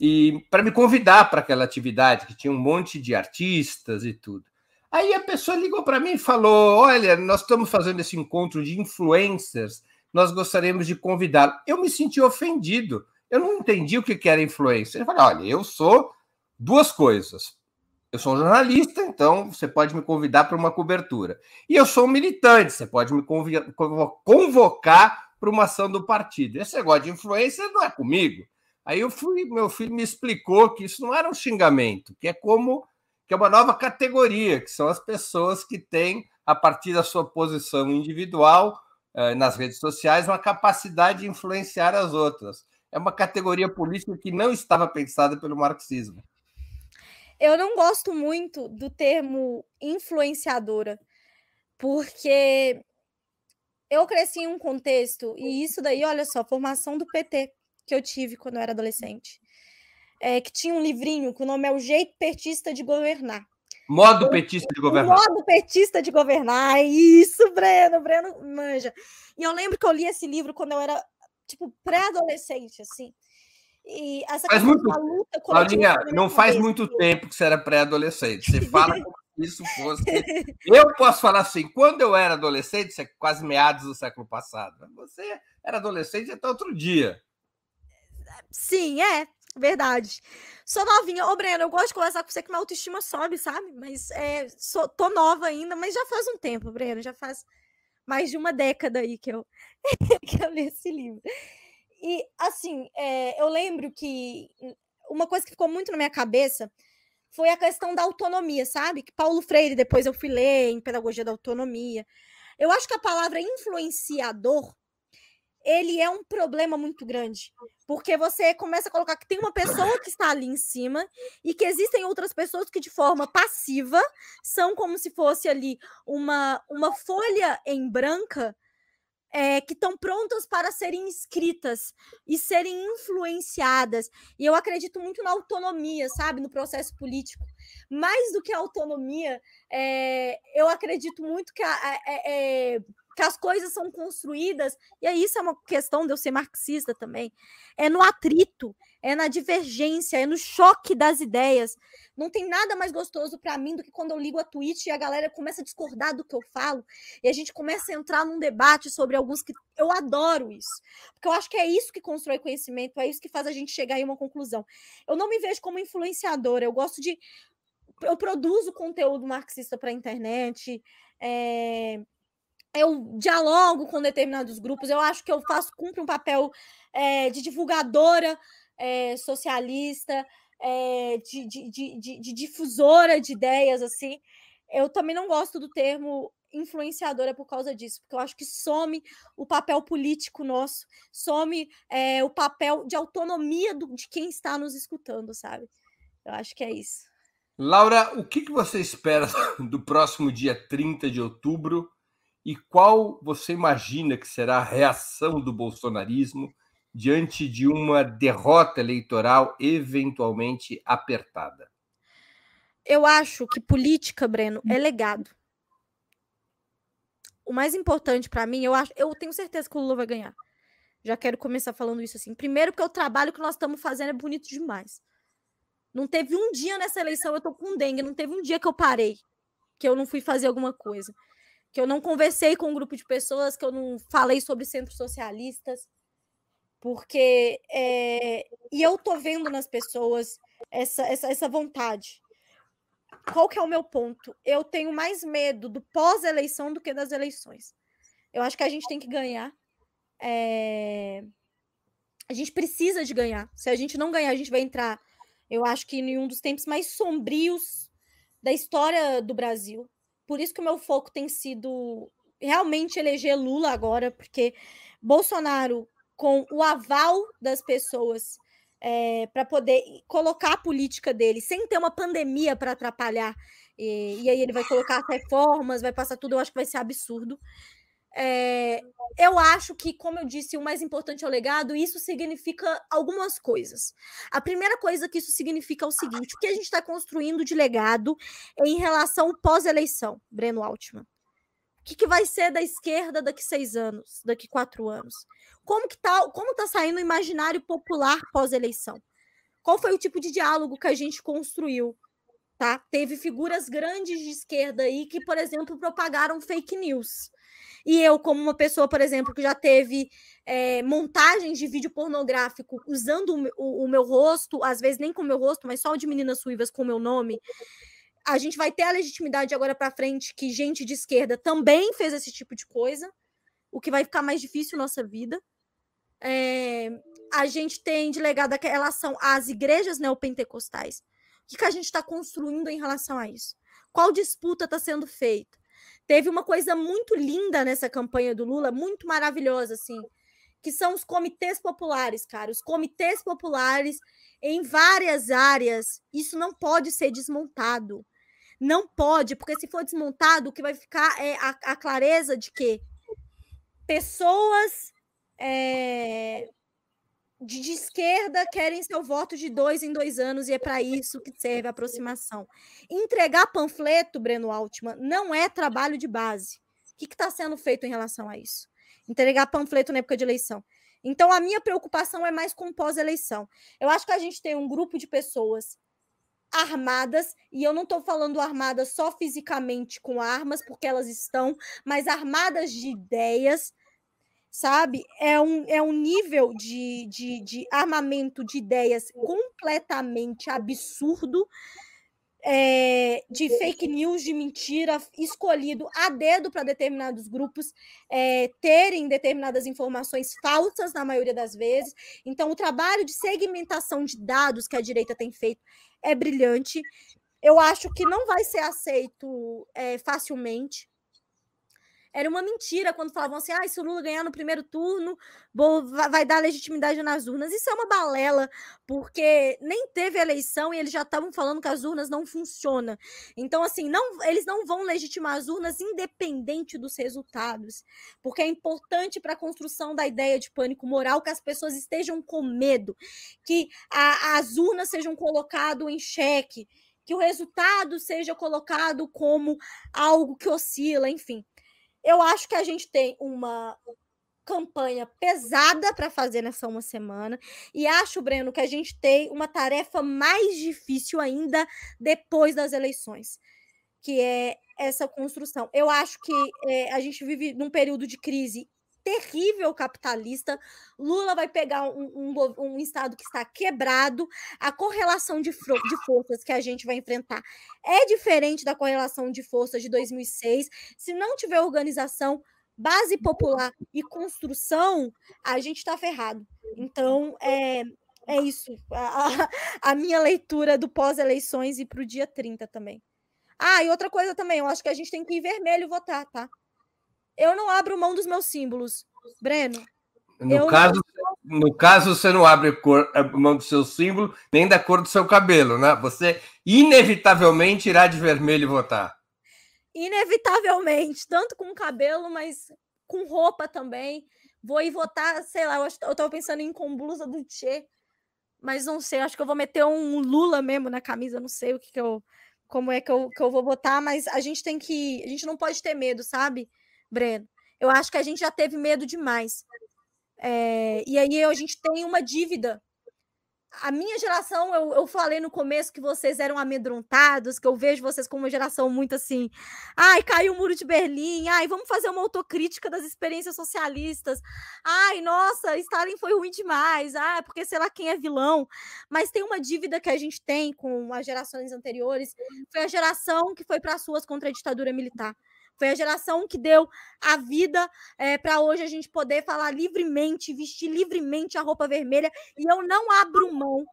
Speaker 2: e para me convidar para aquela atividade, que tinha um monte de artistas e tudo. Aí a pessoa ligou para mim e falou: Olha, nós estamos fazendo esse encontro de influencers nós gostaríamos de convidá-lo. Eu me senti ofendido. Eu não entendi o que era influência. Ele falou: olha, eu sou duas coisas. Eu sou um jornalista, então você pode me convidar para uma cobertura. E eu sou um militante, você pode me convocar para uma ação do partido. Esse negócio de influência não é comigo. Aí eu fui, meu filho me explicou que isso não era um xingamento, que é como que é uma nova categoria, que são as pessoas que têm, a partir da sua posição individual, eh, nas redes sociais uma capacidade de influenciar as outras. É uma categoria política que não estava pensada pelo marxismo.
Speaker 3: Eu não gosto muito do termo influenciadora, porque eu cresci em um contexto, e isso daí, olha só, formação do PT que eu tive quando eu era adolescente. É, que tinha um livrinho que o nome é O Jeito Petista de Governar.
Speaker 2: Modo petista de governar.
Speaker 3: Modo petista de governar. É isso, Breno. Breno manja. E eu lembro que eu li esse livro quando eu era, tipo, pré-adolescente, assim. E essa
Speaker 2: faz muito, luta Claudinha, não faz muito tempo que você era pré-adolescente. Você fala como se isso fosse. Eu posso falar assim, quando eu era adolescente, é quase meados do século passado. Você era adolescente até outro dia.
Speaker 3: Sim, é. Verdade. Sou novinha. Ô, Breno, eu gosto de conversar com você que minha autoestima sobe, sabe? Mas é, sou, tô nova ainda, mas já faz um tempo, Breno. Já faz mais de uma década aí que eu, que eu li esse livro. E, assim, é, eu lembro que uma coisa que ficou muito na minha cabeça foi a questão da autonomia, sabe? Que Paulo Freire, depois eu fui ler em Pedagogia da Autonomia. Eu acho que a palavra influenciador ele é um problema muito grande. Porque você começa a colocar que tem uma pessoa que está ali em cima e que existem outras pessoas que, de forma passiva, são como se fosse ali uma, uma folha em branca é, que estão prontas para serem escritas e serem influenciadas. E eu acredito muito na autonomia, sabe, no processo político. Mais do que a autonomia, é, eu acredito muito que a, é, que as coisas são construídas, e aí isso é uma questão de eu ser marxista também, é no atrito, é na divergência, é no choque das ideias. Não tem nada mais gostoso para mim do que quando eu ligo a Twitch e a galera começa a discordar do que eu falo, e a gente começa a entrar num debate sobre alguns que eu adoro isso, porque eu acho que é isso que constrói conhecimento, é isso que faz a gente chegar em uma conclusão. Eu não me vejo como influenciadora, eu gosto de eu produzo conteúdo marxista para a internet, é, eu dialogo com determinados grupos, eu acho que eu faço, cumpro um papel é, de divulgadora é, socialista, é, de, de, de, de, difusora de ideias, assim. eu também não gosto do termo influenciadora por causa disso, porque eu acho que some o papel político nosso, some o papel de autonomia do, de quem está nos escutando, sabe? Eu acho que é isso.
Speaker 2: Laura, o que, que você espera do próximo dia 30 de outubro e qual você imagina que será a reação do bolsonarismo diante de uma derrota eleitoral eventualmente apertada?
Speaker 3: Eu acho que política, Breno, é legado o mais importante para mim, eu acho, eu tenho certeza que o Lula vai ganhar. Já quero começar falando isso assim. Primeiro, porque o trabalho que nós estamos fazendo é bonito demais. Não teve um dia nessa eleição, eu tô com dengue, não teve um dia que eu parei, que eu não fui fazer alguma coisa, que eu não conversei com um grupo de pessoas, que eu não falei sobre centros socialistas, porque é, e eu tô vendo nas pessoas essa, essa, essa vontade qual que é o meu ponto? Eu tenho mais medo do pós-eleição do que das eleições. Eu acho que a gente tem que ganhar. É... A gente precisa de ganhar. Se a gente não ganhar, a gente vai entrar, eu acho que em um dos tempos mais sombrios da história do Brasil. Por isso que o meu foco tem sido realmente eleger Lula agora, porque Bolsonaro, com o aval das pessoas é, para poder colocar a política dele sem ter uma pandemia para atrapalhar. E, e, aí ele vai colocar as reformas, vai passar tudo, eu acho que vai ser absurdo. É, eu acho que, como eu disse, o mais importante é o legado, e isso significa algumas coisas. A primeira coisa que isso significa é o seguinte: o que a gente está construindo de legado em relação pós-eleição, Breno Altman. O que, que vai ser da esquerda daqui seis anos, daqui quatro anos? Como que tá, como tá saindo o imaginário popular pós-eleição? Qual foi o tipo de diálogo que a gente construiu? Tá? Teve figuras grandes de esquerda aí que, por exemplo, propagaram fake news. E eu, como uma pessoa, por exemplo, que já teve é, montagens de vídeo pornográfico usando o, o, o, meu rosto, às vezes nem com o meu rosto, mas só de meninas suivas com o meu nome, a gente vai ter a legitimidade agora para frente que gente de esquerda também fez esse tipo de coisa, o que vai ficar mais difícil nossa vida. É, a gente tem de legado a relação às igrejas neopentecostais. Que, que a gente está construindo em relação a isso? Qual disputa está sendo feita? Teve uma coisa muito linda nessa campanha do Lula, muito maravilhosa, assim, que são os comitês populares, cara. Os comitês populares em várias áreas. Isso não pode ser desmontado. Não pode, porque se for desmontado, o que vai ficar é a, a clareza de que pessoas é, de, de, esquerda querem seu voto de dois em dois anos e é para isso que serve a aproximação. Entregar panfleto, Breno Altman, não é trabalho de base. O que está sendo feito em relação a isso? Entregar panfleto na época de eleição. Então, a minha preocupação é mais com pós-eleição. Eu acho que a gente tem um grupo de pessoas armadas, e eu não estou falando armadas só fisicamente com armas, porque elas estão, mas armadas de ideias, sabe? É um, é um nível de, de, de armamento de ideias completamente absurdo. É, de fake news, de mentira, escolhido a dedo para determinados grupos é, terem determinadas informações falsas na maioria das vezes. Então, o trabalho de segmentação de dados que a direita tem feito é brilhante. Eu acho que não vai ser aceito é, facilmente era uma mentira quando falavam assim: ah, se o Lula ganhar no primeiro turno, vai dar legitimidade nas urnas. Isso é uma balela, porque nem teve eleição e eles já estavam falando que as urnas não funcionam. Então, assim, não, eles não vão legitimar as urnas independente dos resultados, porque é importante para a construção da ideia de pânico moral que as pessoas estejam com medo, que a, as urnas sejam colocadas em xeque que o resultado seja colocado como algo que oscila, enfim. Eu acho que a gente tem uma campanha pesada para fazer nessa uma semana e acho, Breno, que a gente tem uma tarefa mais difícil ainda depois das eleições, que é essa construção. Eu acho que é, a gente vive num período de crise terrível capitalista. Lula vai pegar um, um, um, estado que está quebrado. A correlação de, de forças que a gente vai enfrentar é diferente da correlação de forças de 2006. Se não tiver organização, base popular e construção, a gente está ferrado. Então, é, é isso. A, a minha leitura do pós-eleições e para o dia 30 também. Ah, e outra coisa também, eu acho que a gente tem que ir vermelho votar, tá? Eu não abro mão dos meus símbolos. Breno.
Speaker 2: No caso, não... no caso, você não abre cor, mão do seu símbolo, nem da cor do seu cabelo, né? Você inevitavelmente irá de vermelho votar.
Speaker 3: Inevitavelmente, tanto com cabelo, mas com roupa também. Vou ir votar, sei lá, eu, eu tava pensando em com blusa do Tchê, mas não sei, acho que eu vou meter um Lula mesmo na camisa, não sei o que, que eu como é que eu, que eu vou votar, mas a gente tem que. A gente não pode ter medo, sabe, Breno? Eu acho que a gente já teve medo demais. É, e aí a gente tem uma dívida a minha geração, eu, eu falei no começo que vocês eram amedrontados, que eu vejo vocês como uma geração muito assim. Ai, caiu o muro de Berlim. Ai, vamos fazer uma autocrítica das experiências socialistas. Ai, nossa, Stalin foi ruim demais. Ah, porque sei lá quem é vilão. Mas tem uma dívida que a gente tem com as gerações anteriores. Foi a geração que foi para as ruas contra a ditadura militar. Foi a geração que deu a vida é, para hoje a gente poder falar livremente, vestir livremente a roupa vermelha. E eu não abro mão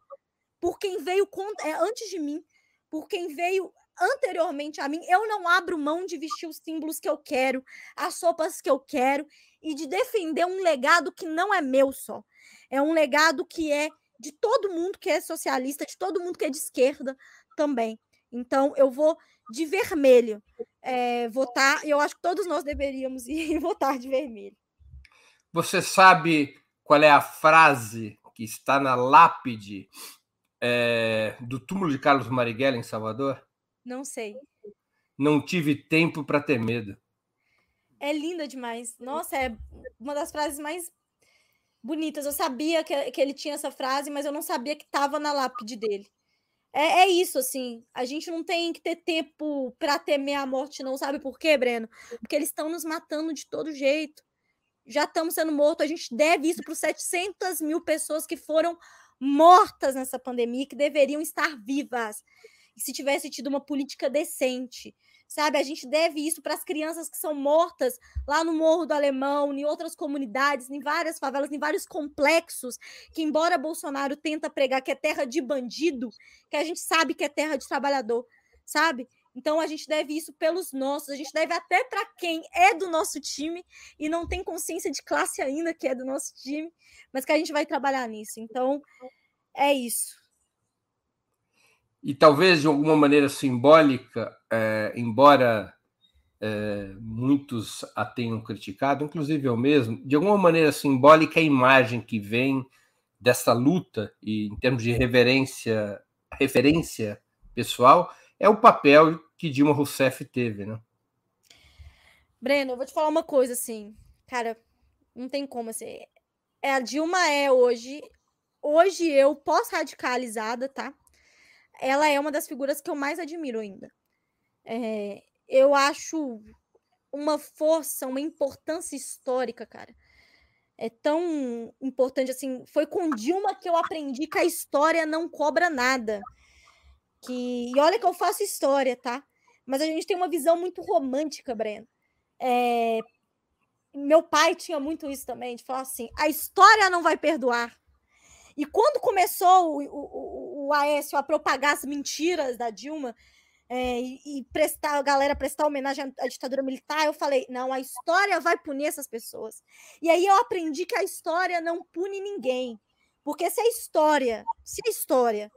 Speaker 3: por quem veio é, antes de mim, por quem veio anteriormente a mim. Eu não abro mão de vestir os símbolos que eu quero, as roupas que eu quero e de defender um legado que não é meu só. É um legado que é de todo mundo que é socialista, de todo mundo que é de esquerda também. Então, eu vou de vermelho é, votar, e eu acho que todos nós deveríamos ir votar de vermelho.
Speaker 2: Você sabe qual é a frase que está na lápide é, do túmulo de Carlos Marighella, em Salvador?
Speaker 3: Não sei.
Speaker 2: Não tive tempo para ter medo.
Speaker 3: É linda demais. Nossa, é uma das frases mais bonitas. Eu sabia que, que ele tinha essa frase, mas eu não sabia que estava na lápide dele. É, é, isso, assim. A gente não tem que ter tempo para temer a morte, não. Sabe por quê, Breno? Porque eles estão nos matando de todo jeito. Já estamos sendo mortos. A gente deve isso para os 700 mil pessoas que foram mortas nessa pandemia, que deveriam estar vivas. E se tivesse tido uma política decente, sabe? A gente deve isso para as crianças que são mortas lá no Morro do Alemão, em outras comunidades, em várias favelas, em vários complexos, que embora Bolsonaro tenta pregar que é terra de bandido, que a gente sabe que é terra de trabalhador, sabe? Então a gente deve isso pelos nossos, a gente deve até para quem é do nosso time e não tem consciência de classe ainda que é do nosso time, mas que a gente vai trabalhar nisso. Então é isso
Speaker 2: e talvez de alguma maneira simbólica, é, embora é, muitos a tenham criticado, inclusive eu mesmo, de alguma maneira simbólica a imagem que vem dessa luta e em termos de reverência, referência pessoal é o papel que Dilma Rousseff teve, né?
Speaker 3: Breno, eu vou te falar uma coisa assim, cara, não tem como assim. É, a Dilma é hoje, hoje eu pós-radicalizada, tá? Ela é uma das figuras que eu mais admiro ainda. É, eu acho uma força, uma importância histórica, cara. É tão importante assim. Foi com Dilma que eu aprendi que a história não cobra nada. Que e olha que eu faço história, tá? Mas a gente tem uma visão muito romântica, Breno. É, meu pai tinha muito isso também, de falar assim: a história não vai perdoar. E quando começou o, o, o Aécio a propagar as mentiras da Dilma é, e, e, prestar a galera prestar homenagem à ditadura militar, eu falei: não, a história vai punir essas pessoas. E aí eu aprendi que a história não pune ninguém. Porque se a história, se a história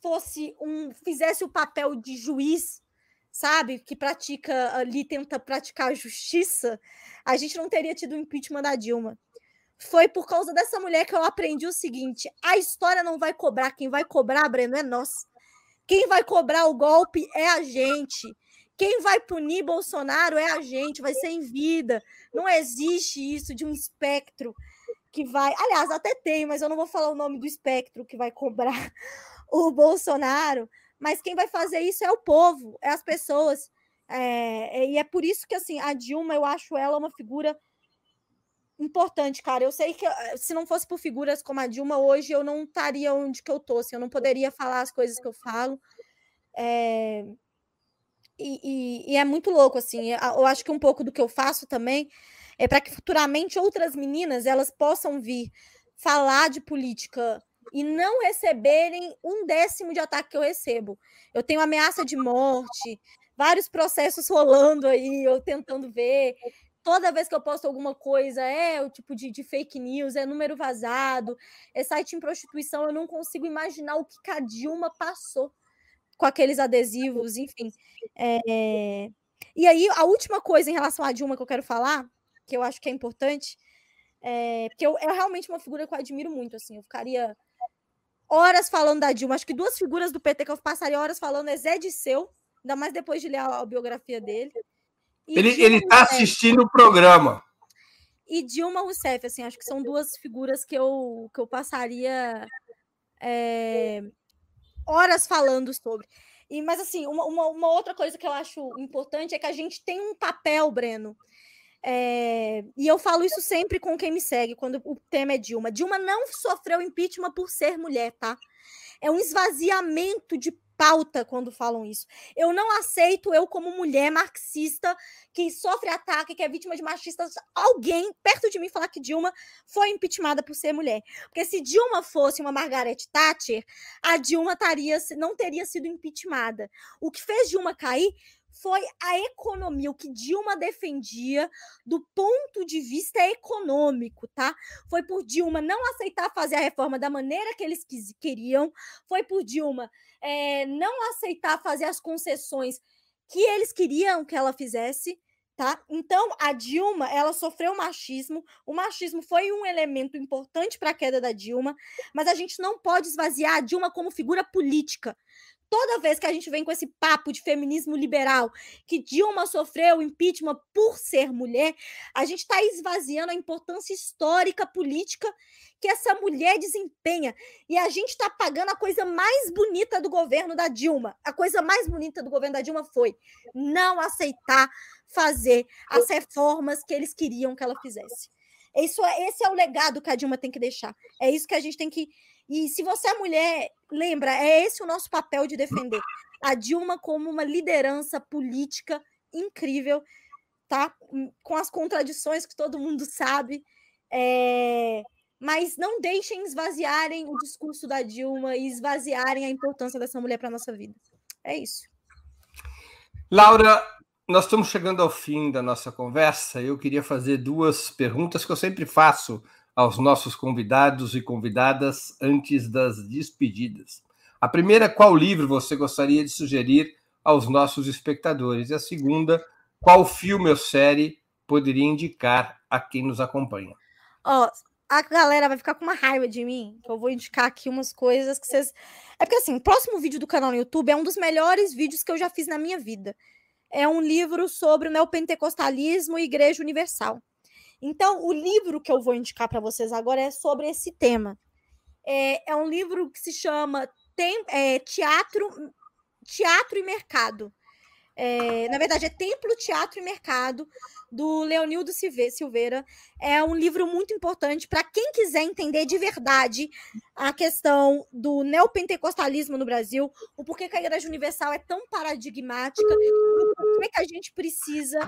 Speaker 3: fosse um fizesse o papel de juiz, sabe, que pratica ali tenta praticar a justiça, a gente não teria tido o impeachment da Dilma. Foi por causa dessa mulher que eu aprendi o seguinte: a história não vai cobrar, quem vai cobrar, Breno, é nós. Quem vai cobrar o golpe é a gente. Quem vai punir Bolsonaro é a gente, vai ser em vida. Não existe isso de um espectro que vai. Aliás, até tem, mas eu não vou falar o nome do espectro que vai cobrar o Bolsonaro. Mas quem vai fazer isso é o povo, é as pessoas. É, e é por isso que assim a Dilma eu acho ela uma figura importante, cara. Eu sei que eh, se não fosse por figuras como a Dilma, hoje eu não estaria onde que eu tô, assim, eu não poderia falar as coisas que eu falo. É... E, e, e, é muito louco, assim. Eu acho que um pouco do que eu faço também é para que futuramente outras meninas elas possam vir falar de política e não receberem um décimo de ataque que eu recebo. Eu tenho ameaça de morte, vários processos rolando aí, eu tentando ver. Toda vez que eu posto alguma coisa, é o tipo de, de fake news, é número vazado, é site em prostituição, eu não consigo imaginar o que a Dilma passou com aqueles adesivos, enfim. É... E aí, a última coisa em relação à Dilma que eu quero falar, que eu acho que é importante, é, porque eu, é realmente uma figura que eu admiro muito, assim, eu ficaria horas falando da Dilma, acho que duas figuras do PT que eu passaria horas falando é Zé Disseu, ainda mais depois de ler a, a biografia dele.
Speaker 2: Ele está assistindo o programa.
Speaker 3: E Dilma Rousseff, assim, acho que são duas figuras que eu, que eu passaria é, horas falando sobre. E, mas, assim, uma, uma, uma, outra coisa que eu acho importante é que a gente tem um papel, Breno. É, e eu falo isso sempre com quem me segue, quando o tema é Dilma. Dilma não sofreu impeachment por ser mulher, tá? É um esvaziamento de pauta quando falam isso. Eu não aceito, eu, como mulher marxista, que sofre ataque, que é vítima de machistas, alguém perto de mim falar que Dilma foi impeachmentada por ser mulher. Porque se Dilma fosse uma Margaret Thatcher, a Dilma taria, não teria sido impeachmentada. O que fez Dilma cair foi a economia, o que Dilma defendia do ponto de vista econômico, tá? Foi por Dilma não aceitar fazer a reforma da maneira que eles queriam, foi por Dilma é, não aceitar fazer as concessões que eles queriam que ela fizesse, tá? Então, a Dilma, ela sofreu machismo, o machismo foi um elemento importante para a queda da Dilma, mas a gente não pode esvaziar a Dilma como figura política toda vez que a gente vem com esse papo de feminismo liberal, que Dilma sofreu impeachment por ser mulher, a gente está esvaziando a importância histórica, política que essa mulher desempenha. E a gente está pagando a coisa mais bonita do governo da Dilma. A coisa mais bonita do governo da Dilma foi não aceitar fazer as reformas que eles queriam que ela fizesse. Isso, é, esse é o legado que a Dilma tem que deixar. É isso que a gente tem que e se você é mulher, lembra, é esse o nosso papel de defender a Dilma como uma liderança política incrível, tá? Com as contradições que todo mundo sabe. É... Mas não deixem esvaziarem o discurso da Dilma e esvaziarem a importância dessa mulher para a nossa vida. É isso.
Speaker 2: Laura, nós estamos chegando ao fim da nossa conversa. Eu queria fazer duas perguntas que eu sempre faço aos nossos convidados e convidadas antes das despedidas. A primeira, qual livro você gostaria de sugerir aos nossos espectadores? E a segunda, qual filme ou série poderia indicar a quem nos acompanha?
Speaker 3: Ó, oh, a galera vai ficar com uma raiva de mim, eu vou indicar aqui umas coisas que vocês. É porque assim, o próximo vídeo do canal no YouTube é um dos melhores vídeos que eu já fiz na minha vida. É um livro sobre o neopentecostalismo e Igreja Universal. Então, o livro que eu vou indicar para vocês agora é sobre esse tema. É, é um livro que se chama Tem, é, Teatro, Teatro e Mercado. É, na verdade, é Templo, Teatro e Mercado, do Leonildo Silveira. É um livro muito importante para quem quiser entender de verdade a questão do neopentecostalismo no Brasil, o porquê que a Igreja Universal é tão paradigmática, o porquê que a gente precisa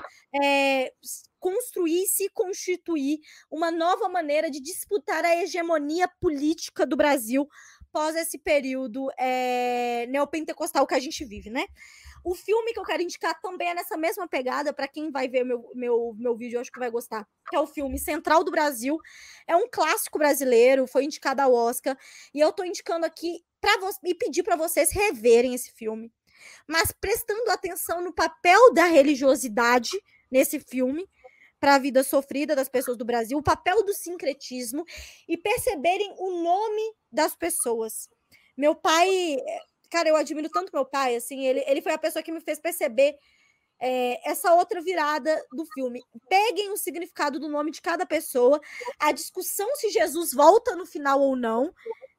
Speaker 3: é, construir e se constituir uma nova maneira de disputar a hegemonia política do Brasil pós esse período é, neopentecostal que a gente vive, né? O filme que eu quero indicar também é nessa mesma pegada, para quem vai ver meu, meu, meu vídeo, eu acho que vai gostar. Que é o filme Central do Brasil. É um clássico brasileiro, foi indicado ao Oscar. E eu estou indicando aqui para e pedir para vocês reverem esse filme. Mas prestando atenção no papel da religiosidade nesse filme para a vida sofrida das pessoas do Brasil, o papel do sincretismo e perceberem o nome das pessoas. Meu pai, cara, eu admiro tanto meu pai, assim, ele, ele foi a pessoa que me fez perceber é, essa outra virada do filme. Peguem o significado do nome de cada pessoa, a discussão se Jesus volta no final ou não,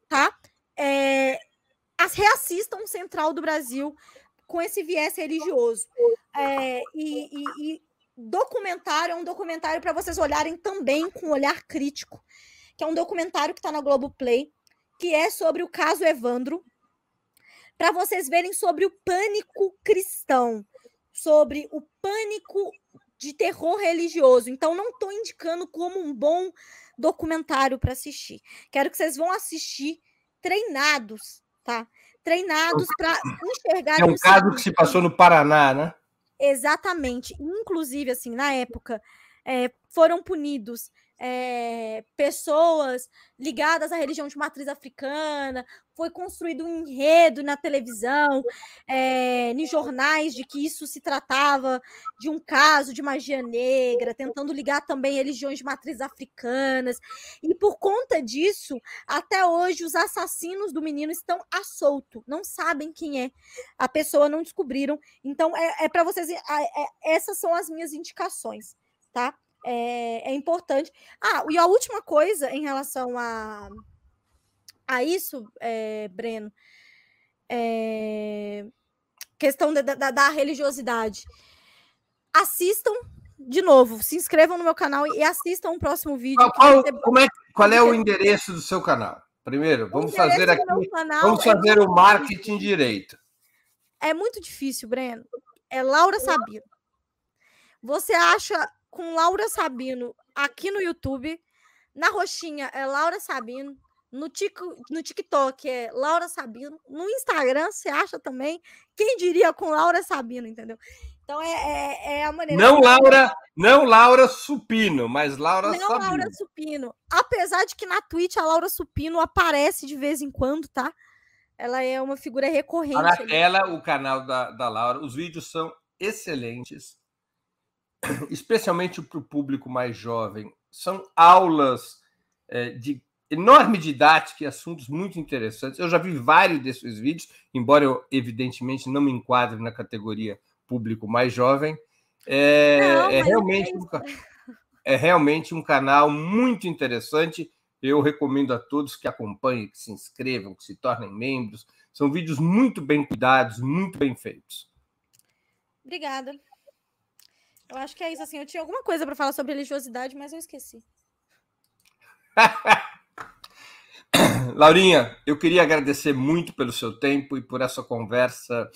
Speaker 3: tá? É, as reassistam Central do Brasil com esse viés religioso. É, e, e, e documentário é um documentário para vocês olharem também com um olhar crítico, que é um documentário que está na Globoplay, que é sobre o caso Evandro, para vocês verem sobre o pânico cristão, sobre o pânico de terror religioso. Então, não estou indicando como um bom documentário para assistir. Quero que vocês vão assistir treinados, tá? treinados para enxergar.
Speaker 2: É um caso que se passou no Paraná, né?
Speaker 3: Exatamente. Inclusive, assim, na época, é, foram punidos é, pessoas ligadas à religião de matriz africana, foi construído um enredo na televisão, é, em jornais, de que isso se tratava de um caso de magia negra, tentando ligar também religiões de matriz africanas. E por conta disso, até hoje, os assassinos do menino estão a solto, não sabem quem é. A pessoa não descobriram. Então, é, é para vocês. É, essas são as minhas indicações, tá? É, é importante. Ah, e a última coisa em relação a, a isso, é, Breno, é, questão da, da, da, religiosidade. Assistam de novo, se inscrevam no meu canal e assistam o próximo vídeo.
Speaker 2: Qual, é, qual é o endereço do seu canal? Primeiro, vamos fazer aqui. Vamos é fazer é o marketing direito.
Speaker 3: É muito difícil, Breno. É Laura Sabino. Você acha com Laura Sabino aqui no YouTube. Na roxinha é Laura Sabino. No, tico, no TikTok é Laura Sabino. No Instagram você acha também. Quem diria com Laura Sabino, entendeu? Então é, é, é a maneira.
Speaker 2: Não Laura, não Laura Supino, mas Laura não Sabino. Não
Speaker 3: Laura Supino. Apesar de que na Twitch a Laura Supino aparece de vez em quando, tá? Ela é uma figura recorrente.
Speaker 2: Na tela, o canal da, da Laura, os vídeos são excelentes especialmente para o público mais jovem, são aulas é, de enorme didática e assuntos muito interessantes. Eu já vi vários desses vídeos, embora eu, evidentemente, não me enquadre na categoria público mais jovem. É, não, é realmente, é, um, é realmente um canal muito interessante. Eu recomendo a todos que acompanhem, que se inscrevam, que se tornem membros. São vídeos muito bem cuidados, muito bem feitos.
Speaker 3: Obrigada. Eu acho que é isso, assim. Eu tinha alguma coisa para falar sobre religiosidade, mas eu esqueci.
Speaker 2: Laurinha, eu queria agradecer muito pelo seu tempo e por essa conversa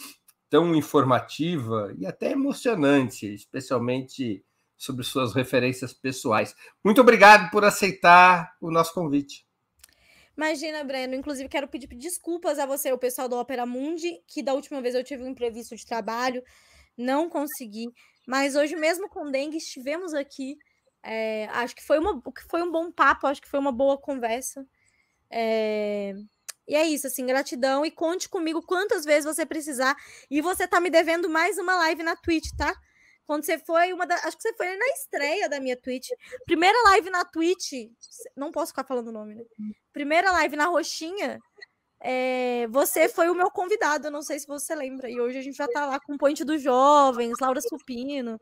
Speaker 2: tão informativa e até emocionante, especialmente sobre suas referências pessoais. Muito obrigado por aceitar o nosso convite.
Speaker 3: Imagina, Breno. Inclusive, quero pedir desculpas a você, o pessoal do Opera Mundi, que da última vez eu tive um imprevisto de trabalho, não consegui. Mas hoje, mesmo com dengue, estivemos aqui. É, acho que foi, uma, foi um bom papo, acho que foi uma boa conversa. É, e é isso, assim, gratidão. E conte comigo quantas vezes você precisar. E você tá me devendo mais uma live na Twitch, tá? Quando você foi, uma da, acho que você foi na estreia da minha Twitch. Primeira live na Twitch. Não posso ficar falando o nome, né? Primeira live na Roxinha. É, você foi o meu convidado, não sei se você lembra. E hoje a gente já está lá com o Ponte dos Jovens, Laura Supino.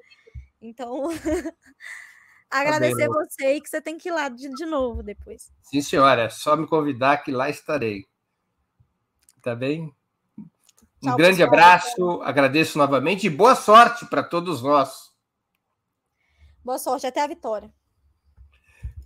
Speaker 3: Então, agradecer tá você e que você tem que ir lá de, de novo depois.
Speaker 2: Sim, senhora. É só me convidar que lá estarei. Tá bem? Um Tchau, grande pessoal. abraço, agradeço novamente e boa sorte para todos nós.
Speaker 3: Boa sorte, até a vitória.